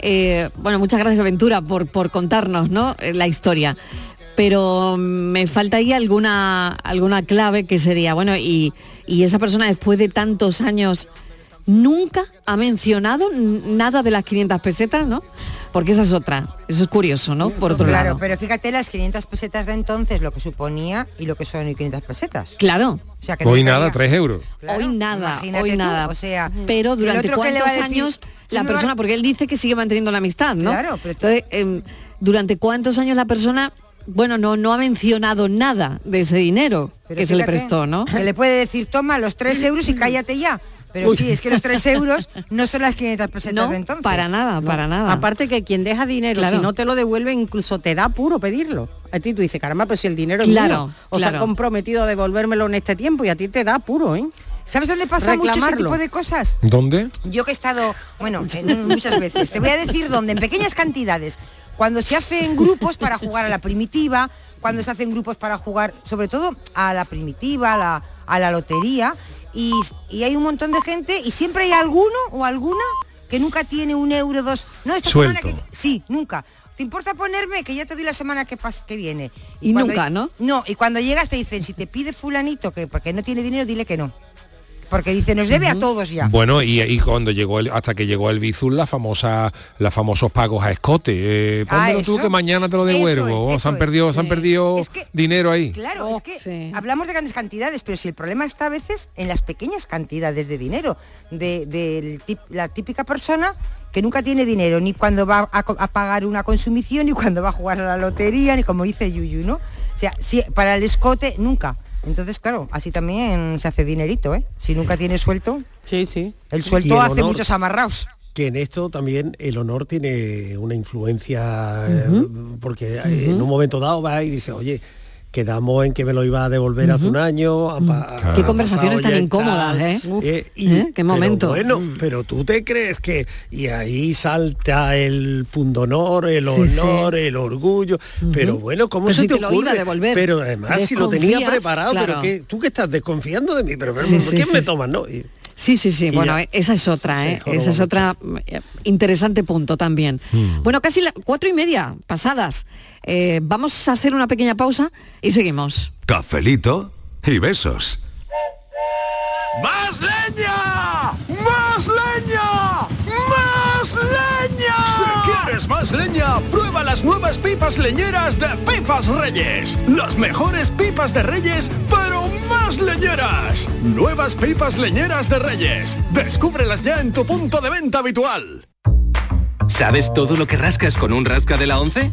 Eh, bueno, muchas gracias Ventura por, por contarnos, ¿no? Eh, La historia. Pero me falta ahí alguna, alguna clave que sería, bueno, y, y esa persona después de tantos años nunca ha mencionado nada de las 500 pesetas, ¿no? Porque esa es otra. Eso es curioso, ¿no? Por otro claro, lado. pero fíjate las 500 pesetas de entonces, lo que suponía y lo que son hoy 500 pesetas. Claro. O sea, que no Hoy estaría- nada, 3 euros. hoy nada, hoy tú, nada. o sea, pero durante cuántos años "Tú la me vas-". persona, porque él dice que sigue manteniendo la amistad, ¿no? Claro, pero Entonces, em, durante cuántos años la persona, bueno, no, no ha mencionado nada de ese dinero Pero que se le prestó, ¿no? Que le puede decir, toma los 3 euros y cállate ya. Pero sí, es que los 3 euros no son las 500 pesetas No, de entonces. para nada, para nada. Aparte que quien deja dinero, Claro. si no te lo devuelve, incluso te da puro pedirlo. A ti tú dices, caramba, pero si el dinero es Claro, mío. O sea, claro. comprometido a devolvérmelo en este tiempo y a ti te da puro, ¿eh? ¿Sabes dónde pasa mucho ese tipo de cosas? ¿Dónde? Yo que he estado, bueno, en- muchas veces, te voy a decir dónde, en pequeñas cantidades. Cuando se hacen grupos para jugar a la primitiva, cuando se hacen grupos para jugar, sobre todo a la primitiva, a la, a la lotería, y, y hay un montón de gente y siempre hay alguno o alguna que nunca tiene un euro, dos. No, esta semana Suelto. que. Sí, nunca. ¿Te importa ponerme que ya te doy la semana que, pas- que viene? Y cuando- nunca, ¿no? No, y cuando llegas te dicen, si te pide fulanito que porque no tiene dinero, dile que no. Porque dice, nos debe a todos ya. Bueno, y, y cuando llegó el, hasta que llegó el Bizum, la famosa, los famosos pagos a escote. Eh, Ah, pónmelo tú que mañana te lo devuelvo. es, Oh, se han es. perdido, se han perdido Es que- dinero ahí. Claro, Oh, es que sí. hablamos de grandes cantidades, pero si el problema está a veces en las pequeñas cantidades de dinero, de, la típica persona que nunca tiene dinero, ni cuando va a pagar una consumición, ni cuando va a jugar a la lotería, ni como dice Yuyu, ¿no? O sea, si, para el escote, nunca. Entonces, claro, así también se hace dinerito, ¿eh? Si nunca tiene suelto, Sí, sí. el suelto el hace honor. muchos amarraos. que en esto también el honor tiene una influencia eh, porque en un momento dado va y dice oye quedamos en que me lo iba a devolver hace un año ha Qué conversaciones tan incómodas, ¿eh? Uf, y, ¿eh? Qué pero momento. bueno Mm. pero tú te crees que y ahí salta el pundonor el Sí, sí. honor el orgullo pero bueno cómo Pero se si te, te lo iba a devolver. pero además si lo tenía preparado pero que tú que estás desconfiando de mí pero, pero Sí, ¿por sí, qué sí, me tomas no Y- Sí, sí, sí. Bueno, eh, esa es otra, Sí, sí, ¿eh? Esa es otra eh, interesante punto también. Hmm. Bueno, casi las cuatro y media pasadas. Eh, vamos a hacer una pequeña pausa y seguimos. Cafelito y besos. ¡Más leña! ¡Más leña! ¡Más leña! Si quieres más leña, prueba las nuevas pipas leñeras de Pipas Reyes. Las mejores pipas de Reyes, pero más leñeras. Nuevas pipas leñeras de Reyes. Descúbrelas ya en tu punto de venta habitual. ¿Sabes todo lo que rascas con un rasca de la 11?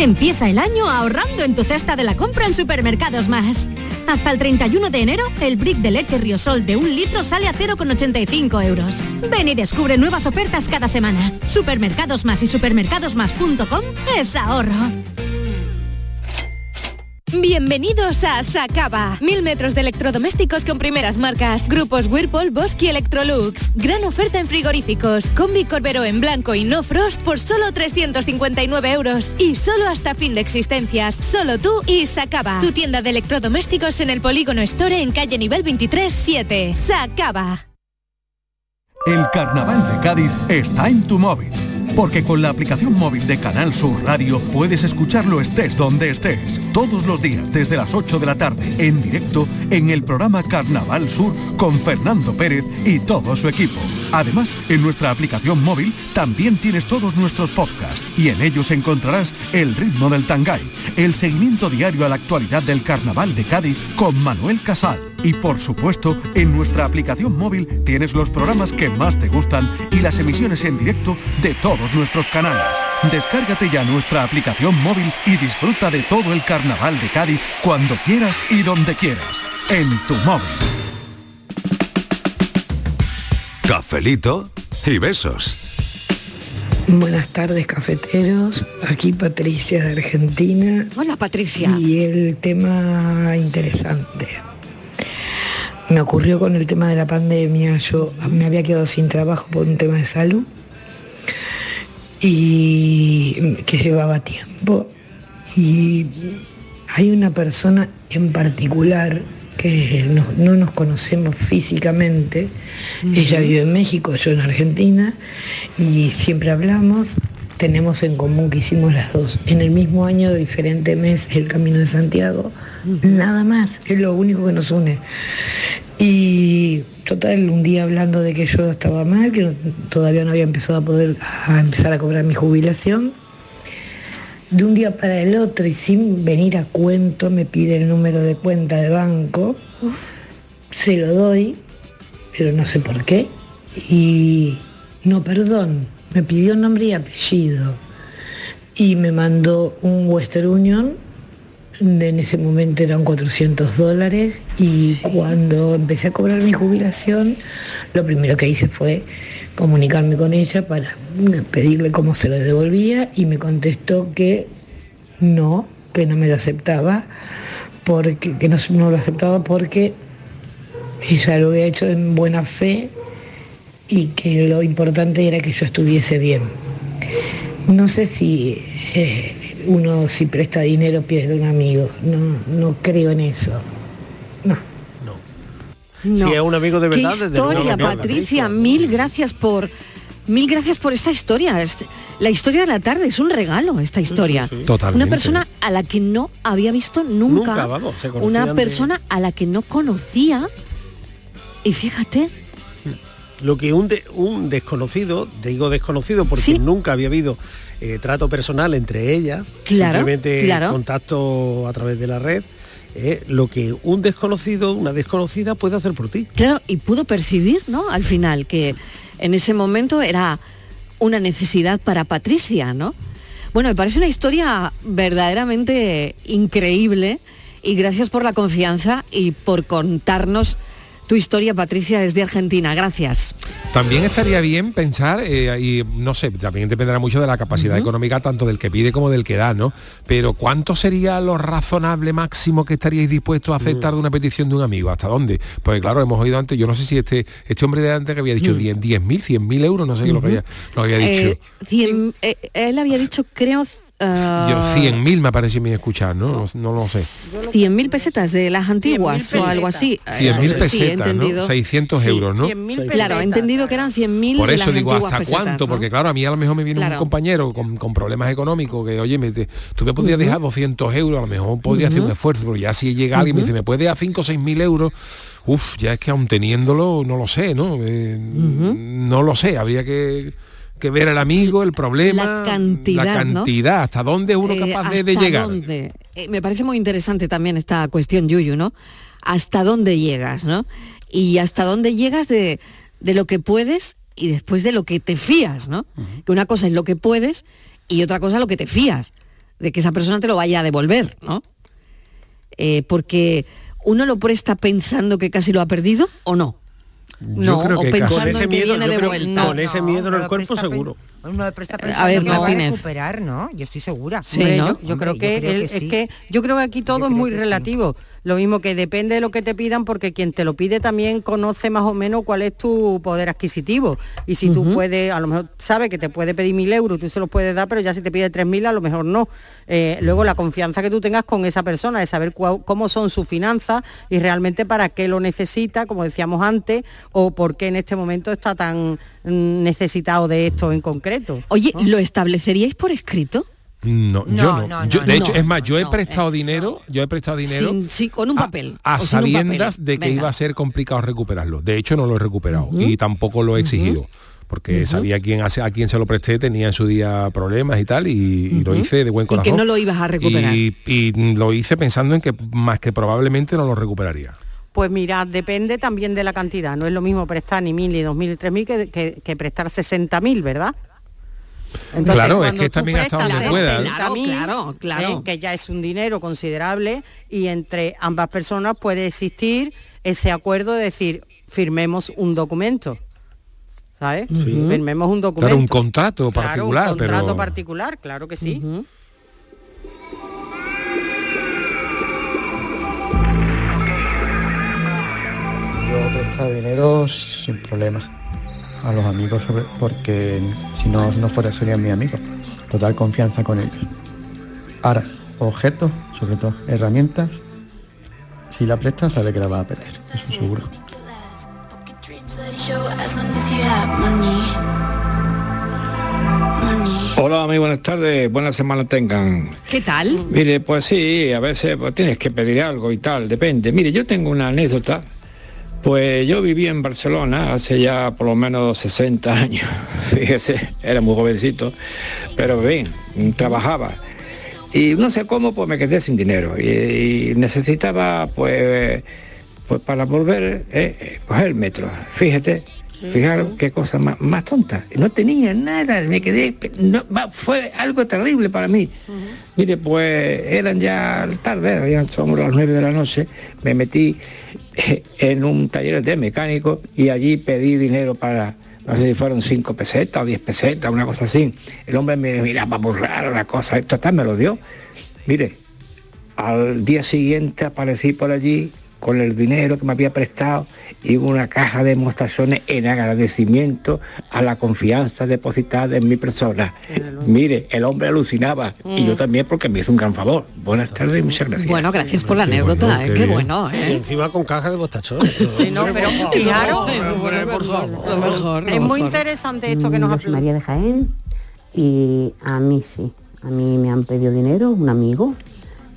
Empieza el año ahorrando en tu cesta de la compra en Supermercados Más. Hasta el 31 de enero, el brick de leche Riosol de un litro sale a 0,85 euros. Ven y descubre nuevas ofertas cada semana. Supermercados Más y supermercadosmás.com es ahorro. Bienvenidos a Sacaba. Mil metros de electrodomésticos con primeras marcas. Grupos Whirlpool, Bosque y Electrolux. Gran oferta en frigoríficos. Combi Corbero en blanco y no frost por solo 359 euros. Y solo hasta fin de existencias. Solo tú y Sacaba. Tu tienda de electrodomésticos en el Polígono Store en calle nivel 23 7. Sacaba. El carnaval de Cádiz está en tu móvil. Porque con la aplicación móvil de Canal Sur Radio puedes escucharlo estés donde estés. Todos los días desde las 8 de la tarde en directo en el programa Carnaval Sur con Fernando Pérez y todo su equipo. Además, en nuestra aplicación móvil también tienes todos nuestros podcasts y en ellos encontrarás el ritmo del tangay, el seguimiento diario a la actualidad del Carnaval de Cádiz con Manuel Casal. Y por supuesto, en nuestra aplicación móvil tienes los programas que más te gustan y las emisiones en directo de todos nuestros canales. Descárgate ya nuestra aplicación móvil y disfruta de todo el carnaval de Cádiz cuando quieras y donde quieras. En tu móvil. Cafelito y besos. Buenas tardes, cafeteros. Aquí Patricia de Argentina. Hola, Patricia. Y el tema interesante. Me ocurrió con el tema de la pandemia. Yo me había quedado sin trabajo por un tema de salud y que llevaba tiempo. Y hay una persona en particular que no, no nos conocemos físicamente. Ella vive en México, yo en Argentina, y siempre hablamos. Tenemos en común que hicimos las dos en el mismo año, de diferente mes, el Camino de Santiago. Nada más, es lo único que nos une. Y total, un día hablando de que yo estaba mal, que todavía no había empezado a poder a empezar a cobrar mi jubilación. De un día para el otro y sin venir a cuento me pide el número de cuenta de banco. Se lo doy, pero no sé por qué. Y no, perdón, me pidió nombre y apellido. Y me mandó un Western Union en ese momento eran 400 dólares y cuando empecé a cobrar mi jubilación, lo primero que hice fue comunicarme con ella para pedirle cómo se lo devolvía y me contestó que no, que no me lo aceptaba, porque, que no, no lo aceptaba porque ella lo había hecho en buena fe y que lo importante era que yo estuviese bien. No sé si eh, uno si presta dinero pierde un amigo, no, no creo en eso. No. Si es un amigo de verdad, Qué desde luego historia, no, Patricia. Mil gracias por mil gracias por esta historia. Este- La historia de la tarde es un regalo esta historia. sí. Totalmente. Una persona a la que no había visto nunca. Nunca, vamos, se una de- persona a la que no conocía. Y fíjate, Lo que un, de- un desconocido, digo desconocido porque nunca había habido eh, trato personal entre ellas, Claro, simplemente claro. contacto a través de la red, eh, lo que un desconocido, una desconocida puede hacer por ti. claro, y pudo percibir, ¿no? Al final que en ese momento era una necesidad para Patricia, ¿no? Bueno, me parece una historia verdaderamente increíble y gracias por la confianza y por contarnos tu historia, Patricia, desde Argentina. Gracias. También estaría bien pensar, eh, y no sé, también dependerá mucho de la capacidad económica tanto del que pide como del que da, ¿no? Pero ¿cuánto sería lo razonable máximo que estaríais dispuestos a aceptar de una petición de un amigo? ¿Hasta dónde? Pues claro, hemos oído antes, yo no sé si este, este hombre de antes que había dicho 10 10.000, 100.000 euros, no sé qué lo que había, lo había dicho. Eh, cien- eh, él había dicho, creo, ah, Yo 100.000 me parece a mí escuchar, ¿no? No, no lo sé. 100.000 pesetas de las antiguas o algo así. 100.000 Sí, he pesetas, ¿no? entendido. 600 euros, ¿no? Claro, he entendido que eran 100.000 Por de eso las digo, ¿hasta pesetas, cuánto? ¿no? Porque claro, a mí a lo mejor me viene Claro. un compañero con, con problemas económicos que, oye, me, te- tú me podrías dejar 200 euros, a lo mejor podría hacer un esfuerzo, pero ya si llega alguien y me dice, ¿me puede dar 5 o 6 mil euros? Uf, ya es que aún teniéndolo, no lo sé, ¿no? Eh, No lo sé, habría que, que ver al amigo, el problema, La cantidad, la ¿no? cantidad, hasta dónde es uno Eh, capaz de, de ¿hasta llegar. dónde? Eh, me parece muy interesante también esta cuestión, Yuyu, ¿no? ¿Hasta dónde llegas, no? Y hasta dónde llegas de, de lo que puedes y después de lo que te fías, ¿no? Que una cosa es lo que puedes y otra cosa lo que te fías, de que esa persona te lo vaya a devolver, ¿no? Eh, porque uno lo presta pensando que casi lo ha perdido o no. Yo No, creo o que pensando con ese que miedo, viene yo de creo- vuelta. con ese miedo en el cuerpo seguro. uno de presta A ver, que va a Martínez. recuperar, ¿no? Yo estoy segura. Sí, Hombre, ¿no? yo, yo creo que, yo creo el- que es sí. que yo creo que aquí todo es muy relativo. Lo mismo que depende de lo que te pidan, porque quien te lo pide también conoce más o menos cuál es tu poder adquisitivo. Y si tú puedes, a lo mejor sabe que te puede pedir mil euros, tú se los puedes dar, pero ya si te pide tres mil, a lo mejor no. Eh, luego la confianza que tú tengas con esa persona, de saber cómo son sus finanzas y realmente para qué lo necesita, como decíamos antes, o por qué en este momento está tan mm, necesitado de esto en concreto. Oye, ¿lo estableceríais por escrito? No, No, yo no. no, Yo, de no, hecho, es más, yo he no, prestado dinero, yo he prestado dinero Sin- sí, con un papel. a sabiendas papel. de que Venga. iba a ser complicado recuperarlo. De hecho, no lo he recuperado y tampoco lo he exigido. Porque sabía quién hace, a quién se lo presté, tenía en su día problemas y tal, y, y lo hice de buen Y corazón. que no lo ibas a recuperar. Y, y lo hice pensando en que más que probablemente no lo recuperaría. Pues mira, depende también de la cantidad. No es lo mismo prestar ni mil, ni dos mil, ni tres mil que, que- que prestar 60.000, ¿verdad? Claro, es cuando que también hasta donde pueda. 60.000, Claro, claro. ¿eh? que ya es un dinero considerable y entre ambas personas puede existir ese acuerdo de decir, firmemos un documento. ¿Sabes? Sí. Firmemos un documento. Claro, un contrato Claro, particular, un contrato pero... particular, claro que sí. Yo he prestado dinero sin problemas a los amigos sobre- porque si no, no fuera serían mis amigos. Total confianza con ellos. Ahora, objetos, sobre todo herramientas, si la prestas sabe que la vas a perder, eso seguro. Hola, muy buenas tardes, buena semana tengan. ¿Qué tal? Mire, pues sí, a veces pues, tienes que pedir algo y tal, depende. Mire, yo tengo una anécdota. Pues yo viví en Barcelona hace ya por lo menos 60 años. Fíjese, era muy jovencito, pero bien, trabajaba. Y no sé cómo, pues me quedé sin dinero. Y, y necesitaba, pues, pues para volver, eh, eh, coger el metro. Fíjate, fijaros qué cosa más, más tonta. No tenía nada, me quedé, no, fue algo terrible para mí. Mire, pues eran ya tarde, ya somos las nueve de la noche, me metí en un taller de mecánico y allí pedí dinero para, no sé si fueron cinco pesetas o diez pesetas, una cosa así. El hombre me miraba muy raro la cosa, esto está, me lo dio. Mire, al día siguiente aparecí por allí con el dinero que me había prestado y una caja de demostraciones en agradecimiento a la confianza depositada en mi persona. Mire, el hombre alucinaba y yo también porque me hizo un gran favor. Buenas tardes y muchas gracias. Bueno, gracias por la anécdota, eh, qué, bueno, Y ¿eh? encima con caja de no, pero por favor. es muy interesante esto que nos Yo ha soy María de Jaén y a mí sí, a mí me han pedido dinero, un amigo,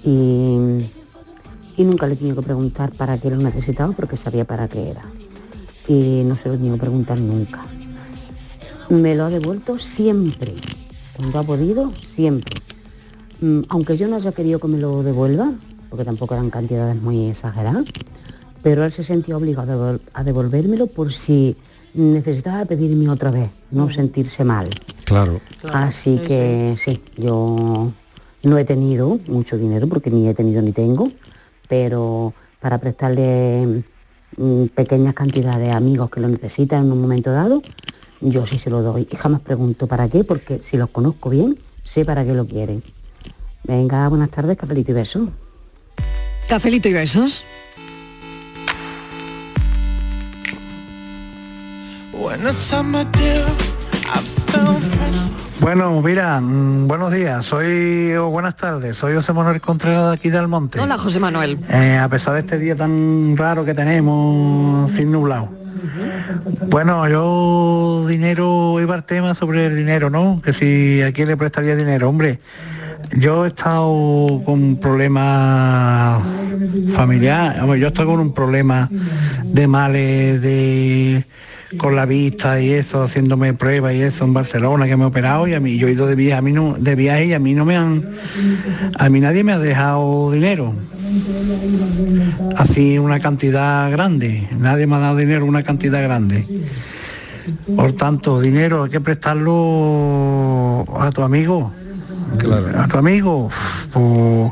y, y nunca le he tenido que preguntar para qué lo necesitaba porque sabía para qué era. Y no se lo he tenido que preguntar nunca. Me lo ha devuelto siempre, cuando ha podido, siempre. Mm, Aunque yo no haya querido que me lo devuelva, porque tampoco eran cantidades muy exageradas, pero él se sentía obligado a devol- a devolvérmelo por si necesitaba pedirme otra vez, no sentirse mal. Claro. Así que sí, yo no he tenido mucho dinero porque ni he tenido ni tengo, pero para prestarle mm, pequeñas cantidades a amigos que lo necesitan en un momento dado, yo sí se lo doy. Y jamás pregunto para qué, porque si los conozco bien, sé para qué lo quieren. Venga, buenas tardes, capelito y beso. Cafelito y besos. When the Bueno, mira, mm, buenos días, soy, o buenas tardes, soy José Manuel Contreras de aquí del Monte. Hola, José Manuel. Eh, a pesar de este día tan raro que tenemos, sin nublado. Bueno, yo dinero, iba al tema sobre el dinero, ¿no? Que si a quién le prestaría dinero, hombre. Yo he estado con problemas familiares, hombre, yo he estado con un problema de males de con la vista y eso, haciéndome pruebas y eso en Barcelona que me he operado y a mí yo he ido de viaje, a mí no, de viaje y a mí no me han a mí nadie me ha dejado dinero así una cantidad grande. Nadie me ha dado dinero una cantidad grande. Por tanto, dinero hay que prestarlo a tu amigo. A tu amigo. Pues,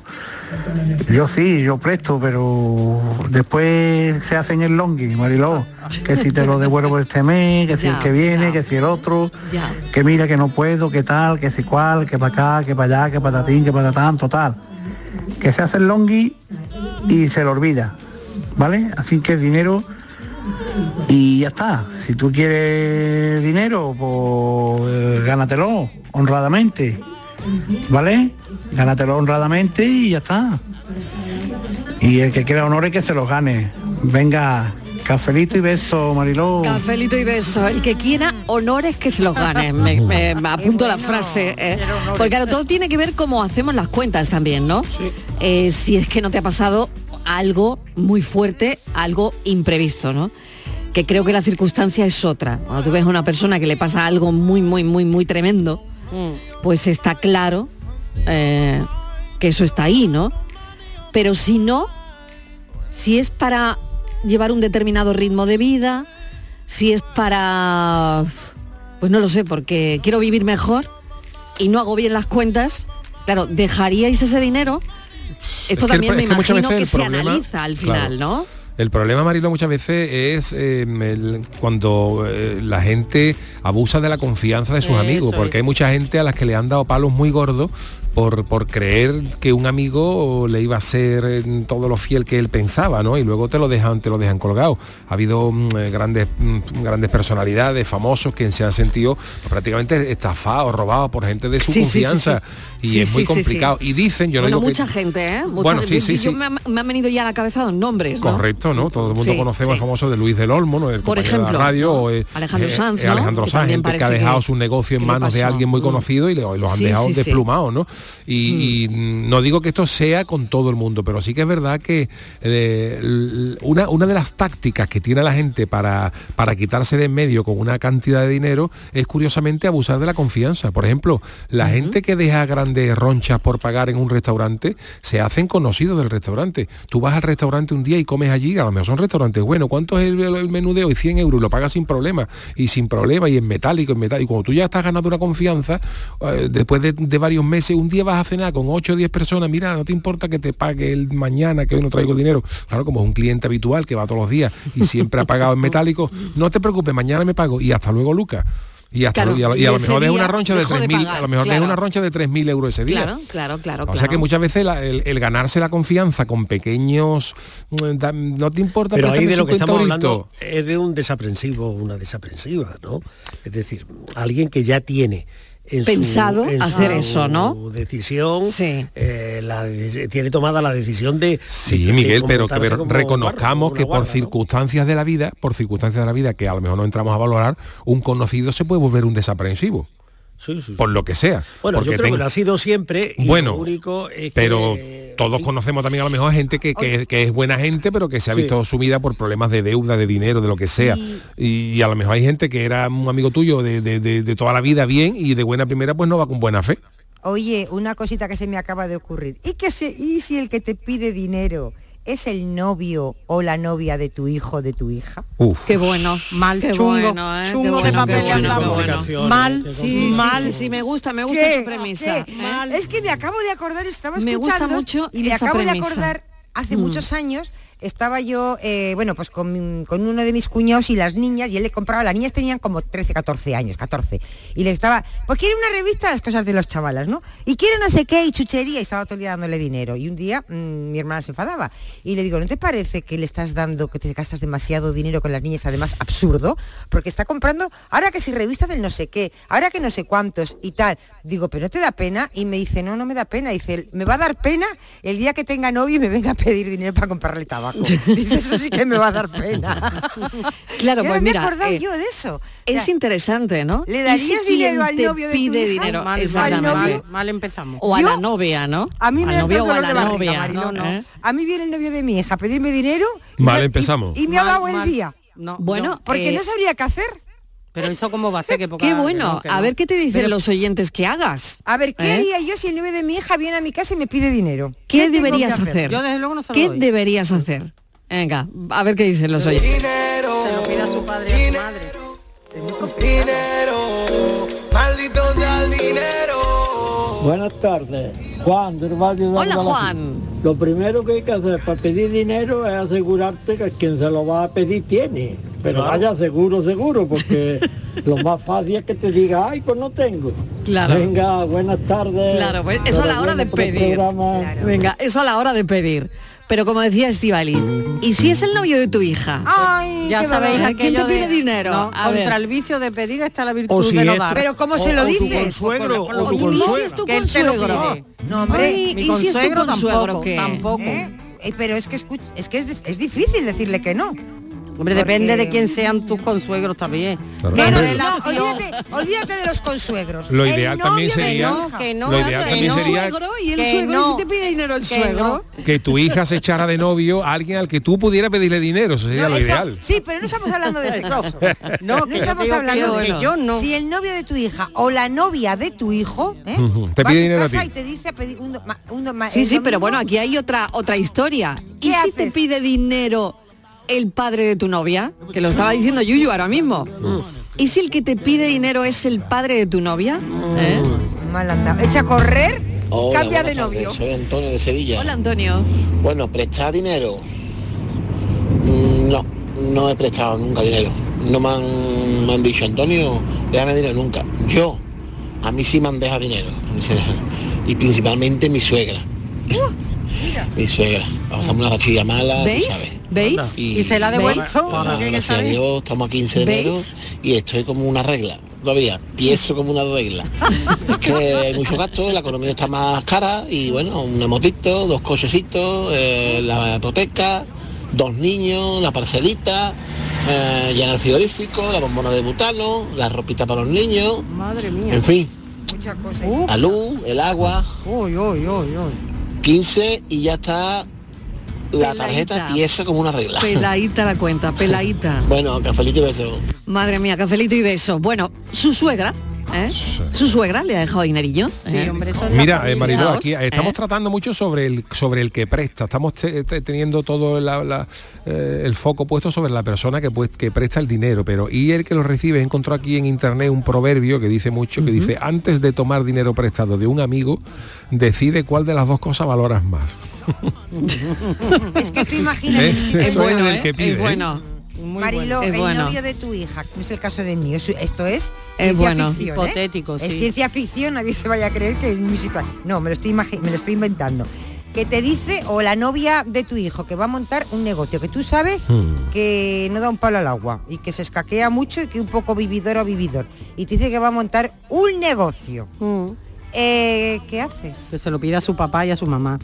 Yo sí, yo presto, pero después se hacen el longui, Mariló. Que si te lo devuelvo este mes, que si el que viene, que si el otro, Ya. que mira que no puedo, que tal, que si cual, que para acá, que para allá, que para tin, que para tan, total. Que se hace el longui y se lo olvida, ¿vale? Así que el dinero y ya está. Si tú quieres dinero, pues gánatelo honradamente, ¿vale? Gánatelo honradamente y ya está. Y el que quiera honores que se los gane. Venga, cafelito y beso, Mariló. Cafelito y beso. El que quiera honores que se los gane. Me, me- me apunto la frase. eh. Porque claro, todo tiene que ver cómo hacemos las cuentas también, ¿no? Eh, si es que no te ha pasado algo muy fuerte, algo imprevisto, ¿no? Que creo que la circunstancia es otra. Cuando tú ves a una persona que le pasa algo muy, muy, muy, muy tremendo, pues está claro eh, que eso está ahí, ¿no? Pero si no, si es para llevar un determinado ritmo de vida, si es para, pues no lo sé, porque quiero vivir mejor y no hago bien las cuentas, claro, ¿dejaríais ese dinero? Esto Es que el también me que imagino que se problema- analiza al claro. final, ¿no? El problema, Marilo, muchas veces es eh, el- cuando eh, la gente abusa de la confianza de sus Eso amigos, porque hay mucha gente a las que le han dado palos muy gordos por, por creer que un amigo le iba a ser eh, todo lo fiel que él pensaba, ¿no? Y luego te lo dejan, te lo dejan colgado. Ha habido mm, eh, grandes, mm, grandes personalidades, famosos, que se han sentido prácticamente estafados, robados por gente de su Sí, sí, sí, confianza. sí. Y es muy complicado. Y dicen, yo no bueno, digo que- mucha gente, ¿eh? Mucha Bueno, gente. sí, sí, Yo sí. Me, han- me han venido ya a la cabeza dos nombres, ¿no? Correcto, ¿no? Todo el mundo conocemos el famoso de Luis del Olmo, ¿no? El Por compañero de ejemplo, la radio, ¿no? o, eh, Alejandro Sanz. Alejandro Sanz, gente que ha dejado que- su negocio en manos de alguien muy Mm. conocido y, le- los han dejado desplumados, ¿no? Y, y no digo que esto sea con todo el mundo, pero sí que es verdad que eh, una, una de las tácticas que tiene la gente para, para quitarse de en medio con una cantidad de dinero es curiosamente abusar de la confianza. Por ejemplo, la gente que deja grandes ronchas por pagar en un restaurante se hacen conocidos del restaurante. Tú vas al restaurante un día y comes allí, a lo mejor son restaurantes buenos. ¿Cuánto es el, el menú de hoy? 100 euros, y lo pagas sin problema. Y sin problema, y en metálico, en metálico. Y cuando tú ya estás ganando una confianza, eh, después de, de varios meses, un día vas a cenar con 8 o 10 personas, mira, no te importa que te pague el mañana, que hoy no traigo dinero. Claro, como es un cliente habitual que va todos los días y siempre ha pagado en metálico, no te preocupes, mañana me pago. Y hasta luego, Lucas. Y, hasta Claro, luego- y a, lo- y y a lo mejor es una roncha de dejó de 3.000, a lo mejor es claro. una roncha de 3.000 euros ese día. Claro, claro, claro, O sea que muchas veces la- el, el ganarse la confianza con pequeños, mm, no te importa Pero ahí de lo que 50 estamos hablando es de un desaprensivo una desaprensiva, ¿no? Es decir, alguien que ya tiene en su- Pensado en hacer su eso, ¿no? decisión, eh, la de- tiene tomada la decisión de Sí, de- de Miguel, pero, como reconozcamos guarda, que por circunstancias de la vida, por circunstancias de la vida que a lo mejor no entramos a valorar, un conocido se puede volver un desaprensivo. Por lo que sea. Bueno, yo creo ten- que lo ha sido siempre y Bueno, lo único es pero que todos conocemos también a lo mejor gente que, que- que es buena gente, pero que se ha visto sumida por problemas de deuda, de dinero, de lo que sea. Y, a lo mejor hay gente que era un amigo tuyo de, de- de- de toda la vida bien y de buena primera pues no va con buena fe. Oye, una cosita que se me acaba de ocurrir. ¿Y, que se, ¿Y si el que te pide dinero es el novio o la novia de tu hijo o de tu hija? Qué bueno. Mal, qué chungo, bueno, ¿eh? chungo Qué de papel qué bueno, hablamos. qué bueno. Mal, Sí, mal. sí, sí, sí, me gusta, me gusta ¿Qué? su premisa. ¿Qué? ¿eh? Es que me acabo de acordar, estaba Me gusta escuchando mucho y me acabo premisa. de acordar hace Mm. muchos años estaba yo, eh, bueno, pues con, con uno de mis cuñados y las niñas, y él le compraba, las niñas tenían como 13, 14 años, 14, y le estaba, pues quiere una revista de las cosas de los chavalas, ¿no? Y quiere no sé qué, y chuchería, y estaba todo el día dándole dinero. Y un día mm, mi hermana se enfadaba, y le digo, ¿no te parece que le estás dando, que te gastas demasiado dinero con las niñas, además absurdo? Porque está comprando, ahora que si revista del no sé qué, ahora que no sé cuántos, y tal. Digo, ¿pero no te da pena? Y me dice, no, no me da pena. Dice, me va a dar pena el día que tenga novio y me venga a pedir dinero para comprarle tabaco. Dice, eso sí que me va a dar pena. Claro, Y pues mira, me he acordado eh, yo de eso. Es interesante, ¿no? ¿Le ¿Y darías si dinero al novio de tu pide hija? dinero? Mal, mal, Exactamente. mal, mal empezamos. O a Yo- la novia, ¿no? A mí me da novio o a dolor la de barriga, novia. Marilo. ¿no? ¿Eh? A mí viene el novio de mi hija a pedirme dinero y Vale, me- empezamos. y, y me ha Mal, dado el mal. día. No, Bueno, no. Porque eh, no sabría qué hacer. Pero eso cómo va a ser que poca- Qué que bueno. no, que A no. ver qué te dicen Pero- los oyentes que hagas. A ver, ¿qué ¿Eh? haría yo si el novio de mi hija viene a mi casa y me pide dinero? ¿Qué, deberías hacer? Yo desde luego no se lo ¿Qué doy. deberías hacer? Venga, a ver qué dicen los oyentes. Se lo pide a su padre y a su madre. Dinero, maldito sea el dinero. Buenas tardes, Juan del barrio de Hola. Juan. Lo primero que hay que hacer para pedir dinero es asegurarte que quien se lo va a pedir tiene. Pero vaya seguro, seguro, porque lo más fácil es que te diga, ay, pues no tengo. Claro. Venga, buenas tardes. Claro, pues eso a la hora de pedir. programa. Venga, eso a la hora de pedir. Pero como decía Estivali, ¿y si es el novio de tu hija? Ay, ya sabéis dolor. ¿Quién te pide de- dinero? No, A ver. contra el vicio de pedir está la O virtud si de no dar. Pero ¿cómo se lo o dices? lo o tu ¿y si es tu consuegro? pide. No, hombre. Ay, Mi ¿y si es tu consuegro consuegro tampoco, qué? tampoco. ¿Eh? Eh, Pero es que escuch- es que es, es difícil decirle que no. Hombre, depende de quién sean tus consuegros también. Claro. No, no, Hombre, no, Relación. olvídate, olvídate de los consuegros. Lo El ideal novio también de sería- que no, Lo ideal que también no. sería- suegro y el Que suegro, no. ¿y si te pide dinero el Que suegro? no. que tu hija se echara de novio a alguien al que tú pudieras pedirle dinero, eso sería No, lo eso- ideal. Sí, pero no estamos hablando de caso. No, No que estamos digo hablando que de yo, que yo no. Si el novio de tu hija o la novia de tu hijo ¿eh? Te va pide a tu dinero a casa ti. y te dice a pedir un, do- un Sí, sí, pero bueno, aquí hay otra otra historia. ¿Y ¿Qué si te pide dinero el padre de tu novia? Que lo estaba diciendo Yuyu ahora mismo. ¿Y si el que te pide dinero es el padre de tu novia? ¿Eh? Mal andado. Echa a correr y Hola, cambia de tardes, novio. Soy Antonio de Sevilla. Hola Antonio. Bueno, prestar dinero. Mm, No, no he prestado nunca dinero. No me han, me han dicho, Antonio, déjame dinero nunca. Yo, a mí sí me han dejado dinero. Y principalmente mi suegra. Mi suegra. Pasamos una rachilla mala, tú ¿Veis? sabes. ¿Veis? ¿Y se la ha devuelto? Ahora, ¿Qué- qué gracias a? Dios, estamos a 15 de enero y estoy como una regla. Todavía, tieso como una regla. es que hay mucho gasto, la economía está más cara y bueno, una motito, dos cochecitos, eh, la hipoteca, dos niños, la parcelita, eh, llenar el frigorífico, la bombona de butano, la ropita para los niños, Madre mía. en fin, Muchas cosas. la luz, el agua, Uy, uy, uy, uy. 15 y ya está la tarjeta Peladita. tiesa como una regla. Peladita la cuenta, peladita. bueno, cafelito y beso. Madre mía, cafelito y beso. Bueno, su suegra, ¿eh? Su suegra le ha dejado dinerillo. Sí, ¿eh? hombre, eso Mira, eh. Mariló, aquí eh, estamos ¿eh? tratando mucho sobre el sobre el que presta. Estamos te- te- teniendo todo la- la, eh, el foco puesto sobre la persona que, pues, que presta el dinero, pero y el que lo recibe. Encontró aquí en internet un proverbio que dice mucho, que dice antes de tomar dinero prestado de un amigo, decide cuál de las dos cosas valoras más. Es que tú imagínate, Este Es bueno, ¿eh? que pide, Es bueno. Muy Marilo, bueno. Es el bueno. novio de tu hija, no es el caso mío, eso- esto es Es ciencia bueno. ficción, ¿eh? Hipotético, Es sí. ciencia ficción, nadie se vaya a creer que es mi situación. No, me lo estoy me lo estoy inventando. Que te dice, o la novia de tu hijo, que va a montar un negocio, que tú sabes Hmm. que no da un palo al agua y que se escaquea mucho y que un poco vividor o vividor. Y te dice que va a montar un negocio. Mm. Eh, ¿Qué haces? Que se lo pida a su papá y a su mamá.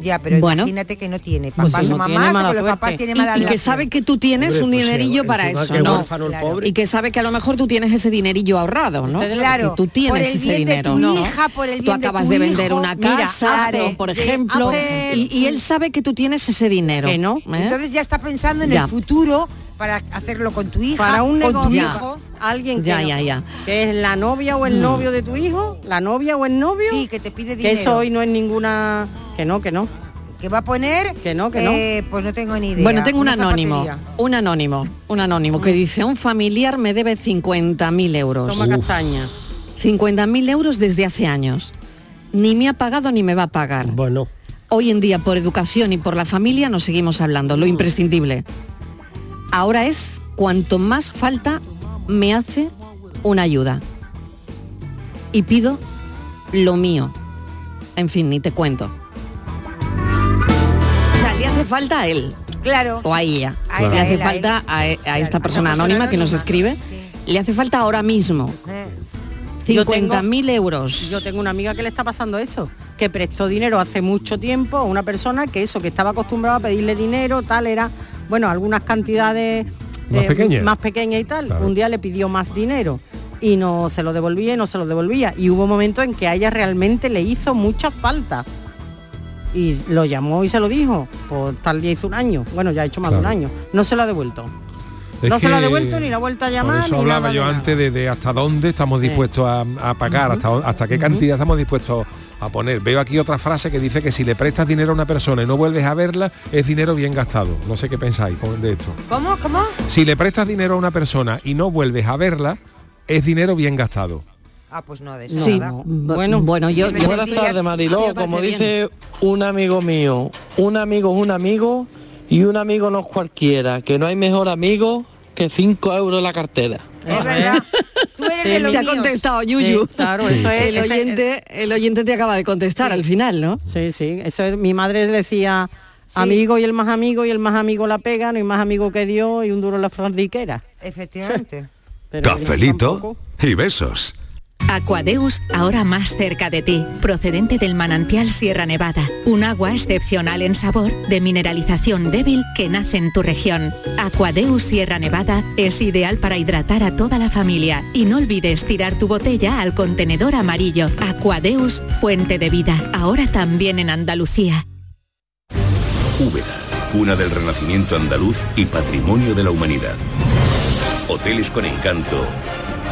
Ya, pero Bueno. imagínate que no tiene Pues papás si o no mamás, o que los papás tienen Y, mala y que relación. sabe que tú tienes Hombre, un pues sí, dinerillo para eso, que ¿no? Claro. Y que sabe que a lo mejor tú tienes ese dinerillo ahorrado, ¿no? Claro, Que tú tienes por el ese bien de dinero, tu ¿no? hija, por el tú bien de acabas tu de, vender hijo. una Mira, casa, hace- o, por ejemplo, hace- y, y él sabe que tú tienes ese dinero. Que no. ¿eh? Entonces ya está pensando en Ya. el futuro para hacerlo con tu hija, Para un con tu negocio, hijo. alguien que, Ya, no- ya, ya. que es la novia o el Mm. novio de tu hijo, la novia o el novio, Sí, que te pide que dinero. eso hoy no es ninguna... Que no, que no. Que va a poner... Que no, que no. eh, Pues no tengo ni idea. Bueno, tengo un anónimo, zapatería. un anónimo, un anónimo que dice, un familiar me debe 50.000 euros. Toma castaña. 50.000 euros desde hace años. Ni me ha pagado ni me va a pagar. Bueno, Hoy en día, por educación y por la familia, nos seguimos hablando, lo imprescindible. Ahora es cuanto más falta me hace una ayuda. Y pido lo mío. En fin, ni te cuento. O sea, le hace falta a él Claro. o a ella. A él, le a hace él, falta a, a esta persona anónima que nos escribe. Le hace falta ahora mismo. Eh, Yo tengo- 50.000 euros. Yo tengo una amiga que le está pasando eso, que prestó dinero hace mucho tiempo a una persona que eso, que estaba acostumbrada a pedirle dinero, tal, era, bueno, algunas cantidades eh, Más pequeñas. más pequeñas y tal. Claro. Un día le pidió más dinero y no se lo devolvía y no se lo devolvía. Y hubo momentos en que a ella realmente le hizo mucha falta. Y lo llamó y se lo dijo, por tal día hizo un año, bueno, ya ha hecho más de un año, no se lo ha devuelto. Es no se lo ha devuelto ni la ha vuelto a llamar. Por eso ni hablaba nada yo nada. antes de, de hasta dónde estamos dispuestos a, a pagar, hasta, hasta qué cantidad estamos dispuestos a poner. Veo aquí otra frase que dice que si le prestas dinero a una persona y no vuelves a verla, es dinero bien gastado. No sé qué pensáis con- de esto. ¿Cómo? ¿Cómo? Si le prestas dinero a una persona y no vuelves a verla, es dinero bien gastado. Ah, pues no, de Sí, nada. bueno, bueno, yo, yo- Buenas tardes, Mariló. Como dice un amigo mío, un amigo es un amigo y un amigo no es cualquiera, que no hay mejor amigo que 5 euros en la cartera. Es verdad. Tú eres de los te ha contestado Yuyu. Sí, claro, eso es- el oyente, el oyente te acaba de contestar al final, ¿no? Sí, sí. Eso es, mi madre decía amigo y el más amigo y el más amigo la pega, no hay más amigo que Dios y un duro la frandiquera. Efectivamente. Pero Cafelito y besos. Aquadeus, ahora más cerca de ti, procedente del manantial Sierra Nevada, un agua excepcional en sabor, de mineralización débil que nace en tu región. Aquadeus Sierra Nevada es ideal para hidratar a toda la familia y no olvides tirar tu botella al contenedor amarillo. Aquadeus, fuente de vida, ahora también en Andalucía. Úbeda, cuna del renacimiento andaluz y patrimonio de la humanidad. Hoteles con encanto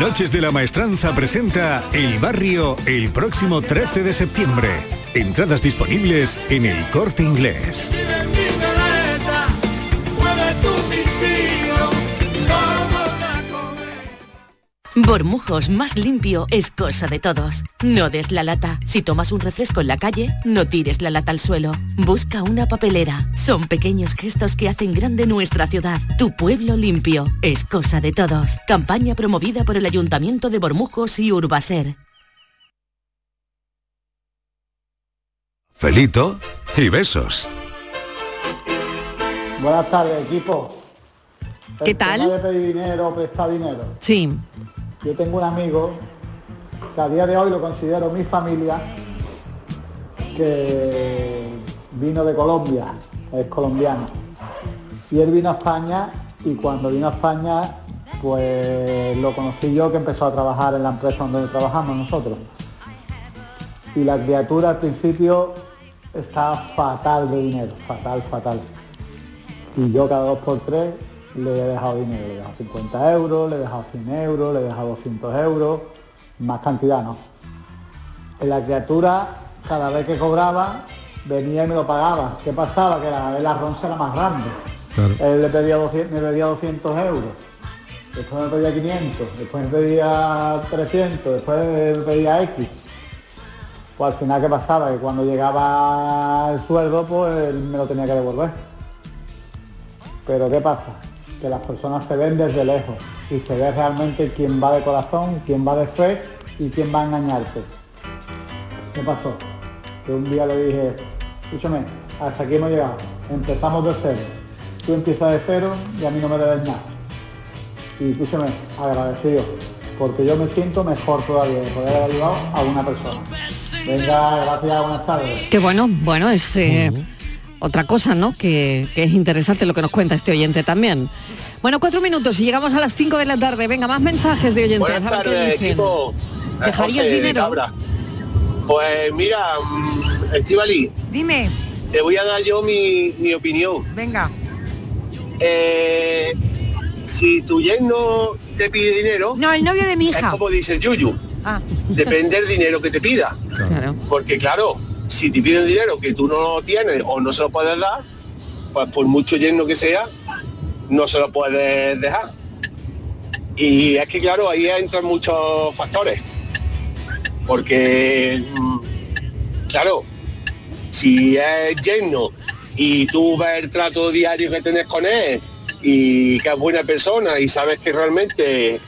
Noches de la Maestranza presenta El Barrio el próximo 13 de septiembre. Entradas disponibles en el corte inglés. Bormujos más limpio es cosa de todos. No des la lata. Si tomas un refresco en la calle, no tires la lata al suelo. Busca una papelera. Son pequeños gestos que hacen grande nuestra ciudad. Tu pueblo limpio es cosa de todos. Campaña promovida por el Ayuntamiento de Bormujos y Urbaser. Felito y besos. Buenas tardes, equipo. El ¿Qué tal? tema de pedir dinero o prestar dinero. Sí. Yo tengo un amigo que a día de hoy lo considero mi familia, que vino de Colombia, es colombiano. Y él vino a España y cuando vino a España, pues lo conocí yo que empezó a trabajar en la empresa donde trabajamos nosotros. Y la criatura al principio estaba fatal de dinero, fatal, fatal. Y yo cada dos por tres le he dejado dinero, le he dejado 50 euros, le he dejado 100 euros, le he dejado 200 euros, más cantidad no. Y la criatura, cada vez que cobraba, venía y me lo pagaba. ¿Qué pasaba? Que la, la roncha era más grande. Él le pedía 200, me pedía 200 euros, después me pedía 500, después me pedía 300, después me pedía X. Pues al final, ¿qué pasaba? Que cuando llegaba el sueldo, pues él me lo tenía que devolver. Pero ¿qué pasa? Que las personas se ven desde lejos y se ve realmente quién va de corazón, quién va de fe y quién va a engañarte. ¿Qué pasó? Que un día le dije, escúchame, hasta aquí hemos llegado, empezamos de cero. Tú empiezas de cero y a mí no me debes nada. Y escúchame, agradecido, porque yo me siento mejor todavía de poder haber ayudado a una persona. Venga, gracias, buenas tardes. Qué bueno, bueno, es eh, otra cosa, ¿no? Que, que es interesante lo que nos cuenta este oyente también. Bueno, cuatro minutos y llegamos a las cinco de la tarde. Venga, más mensajes de oyentes. Buenas a ver qué dicen. equipo. Eh, ¿Dejarías José, de dinero? Pues mira, mm, Estivali, Dime, te voy a dar yo mi, mi opinión. venga. Eh, si tu yerno te pide dinero... No, el novio de mi Es hija. como dice el Yuyu. Ah. Depende del dinero que te pida. Porque claro, si te piden dinero que tú no tienes o no se lo puedes dar, pues por mucho yerno que sea, no se lo puedes dejar. Y es que claro, ahí entran muchos factores. Porque, mm, claro, si es yerno y tú ves el trato diario que tenés con él y que es buena persona y sabes que realmente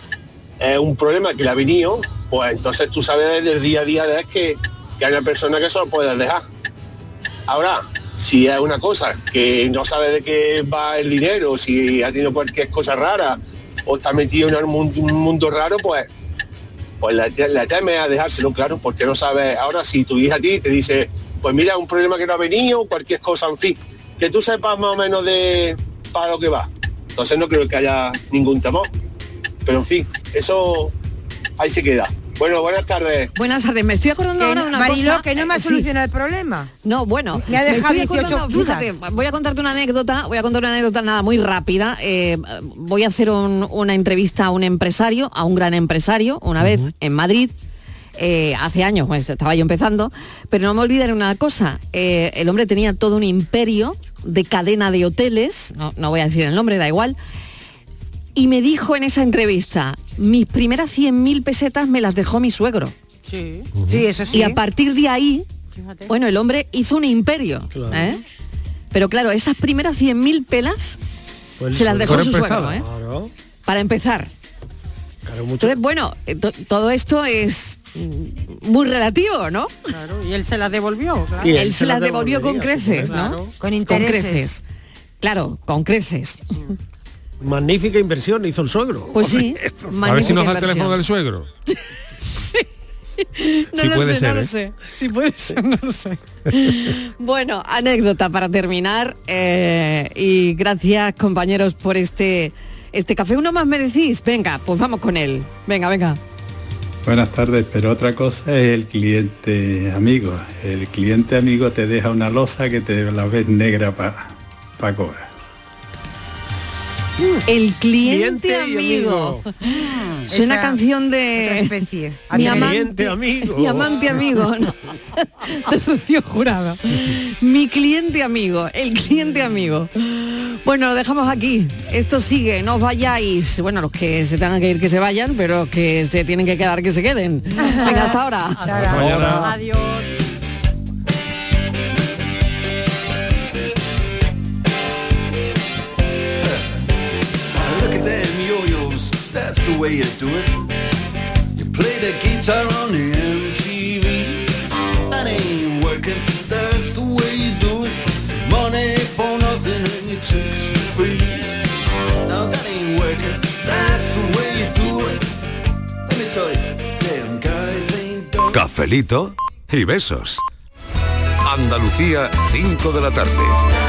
es un problema que le ha venido, pues entonces tú sabes desde el día a día de que, que hay una persona que solo puedes dejar. Ahora, si es una cosa que no sabe de qué va el dinero, si ha tenido cualquier cosa rara o está metido en un mundo, un mundo raro, pues pues la, la teme a dejárselo claro porque no sabe. Ahora si tu hija a ti te dice pues mira un problema que no ha venido cualquier cosa en fin que tú sepas más o menos de para lo que va. Entonces no creo que haya ningún temor. Pero en fin eso ahí se queda Bueno, buenas tardes. Buenas tardes, me estoy acordando Que ahora de una Mariló, cosa. que no me ha Sí. solucionado el problema. No, bueno, Me ha dejado estoy 18 acordando, fíjate, dudas. voy a contarte una anécdota, voy a contar una anécdota nada muy rápida. Eh, voy a hacer un- una entrevista a un empresario, a un gran empresario, una vez en Madrid. eh, hace años, pues estaba yo empezando, pero no me olvidaré una cosa, eh, el hombre tenía todo un imperio de cadena de hoteles, no, no voy a decir el nombre, da igual, y me dijo en esa entrevista, mis primeras 100.000 pesetas me las dejó mi suegro. Sí. Sí, eso sí. Y a partir de ahí, Fíjate. bueno, el hombre hizo un imperio. Claro. ¿eh? Pero claro, esas primeras 100.000 pelas Pues se las dejó su empezar. suegro, ¿eh? Claro, Para empezar. claro, mucho. Entonces, bueno, eh, to- todo esto es mm, muy relativo, ¿no? Claro, y él se las devolvió, claro. Y Él se las devolvió con creces, ¿no? Claro. Con intereses. creces. Claro, con creces. Magnífica inversión hizo el suegro. Pues sí. A ver si nos da el teléfono del suegro. No Sí lo puede sé, ser, no lo ¿eh? sé. Sí puede ser, no lo sé. bueno, anécdota para terminar. eh, y gracias, compañeros, por este, este café. ¿Uno más me decís? Venga, pues vamos con él. Venga, venga. Buenas tardes, pero otra cosa es el cliente amigo. El cliente amigo te deja una losa que te la ves negra para cobrar. El cliente, Cliente amigo. amigo. Suena Esa- canción Otra de especie. mi Cliente amante amigo. Mi amante amigo. ¿no? De Rocío Jurado. Mi cliente amigo. El cliente amigo. Bueno, lo dejamos aquí. Esto sigue, no os vayáis. Bueno, los que se tengan que ir que se vayan, pero los que se tienen que quedar que se queden. Venga, hasta ahora. Ahora. Adiós. That's the way you do it. You play the guitar on the MTV. That ain't working, that's the way you do it. Money for nothing and your chicks for free. Now that ain't working, that's the way you do it. Let me tell you, them guys ain't done. Cafelito y besos. Andalucía, 5 de la tarde.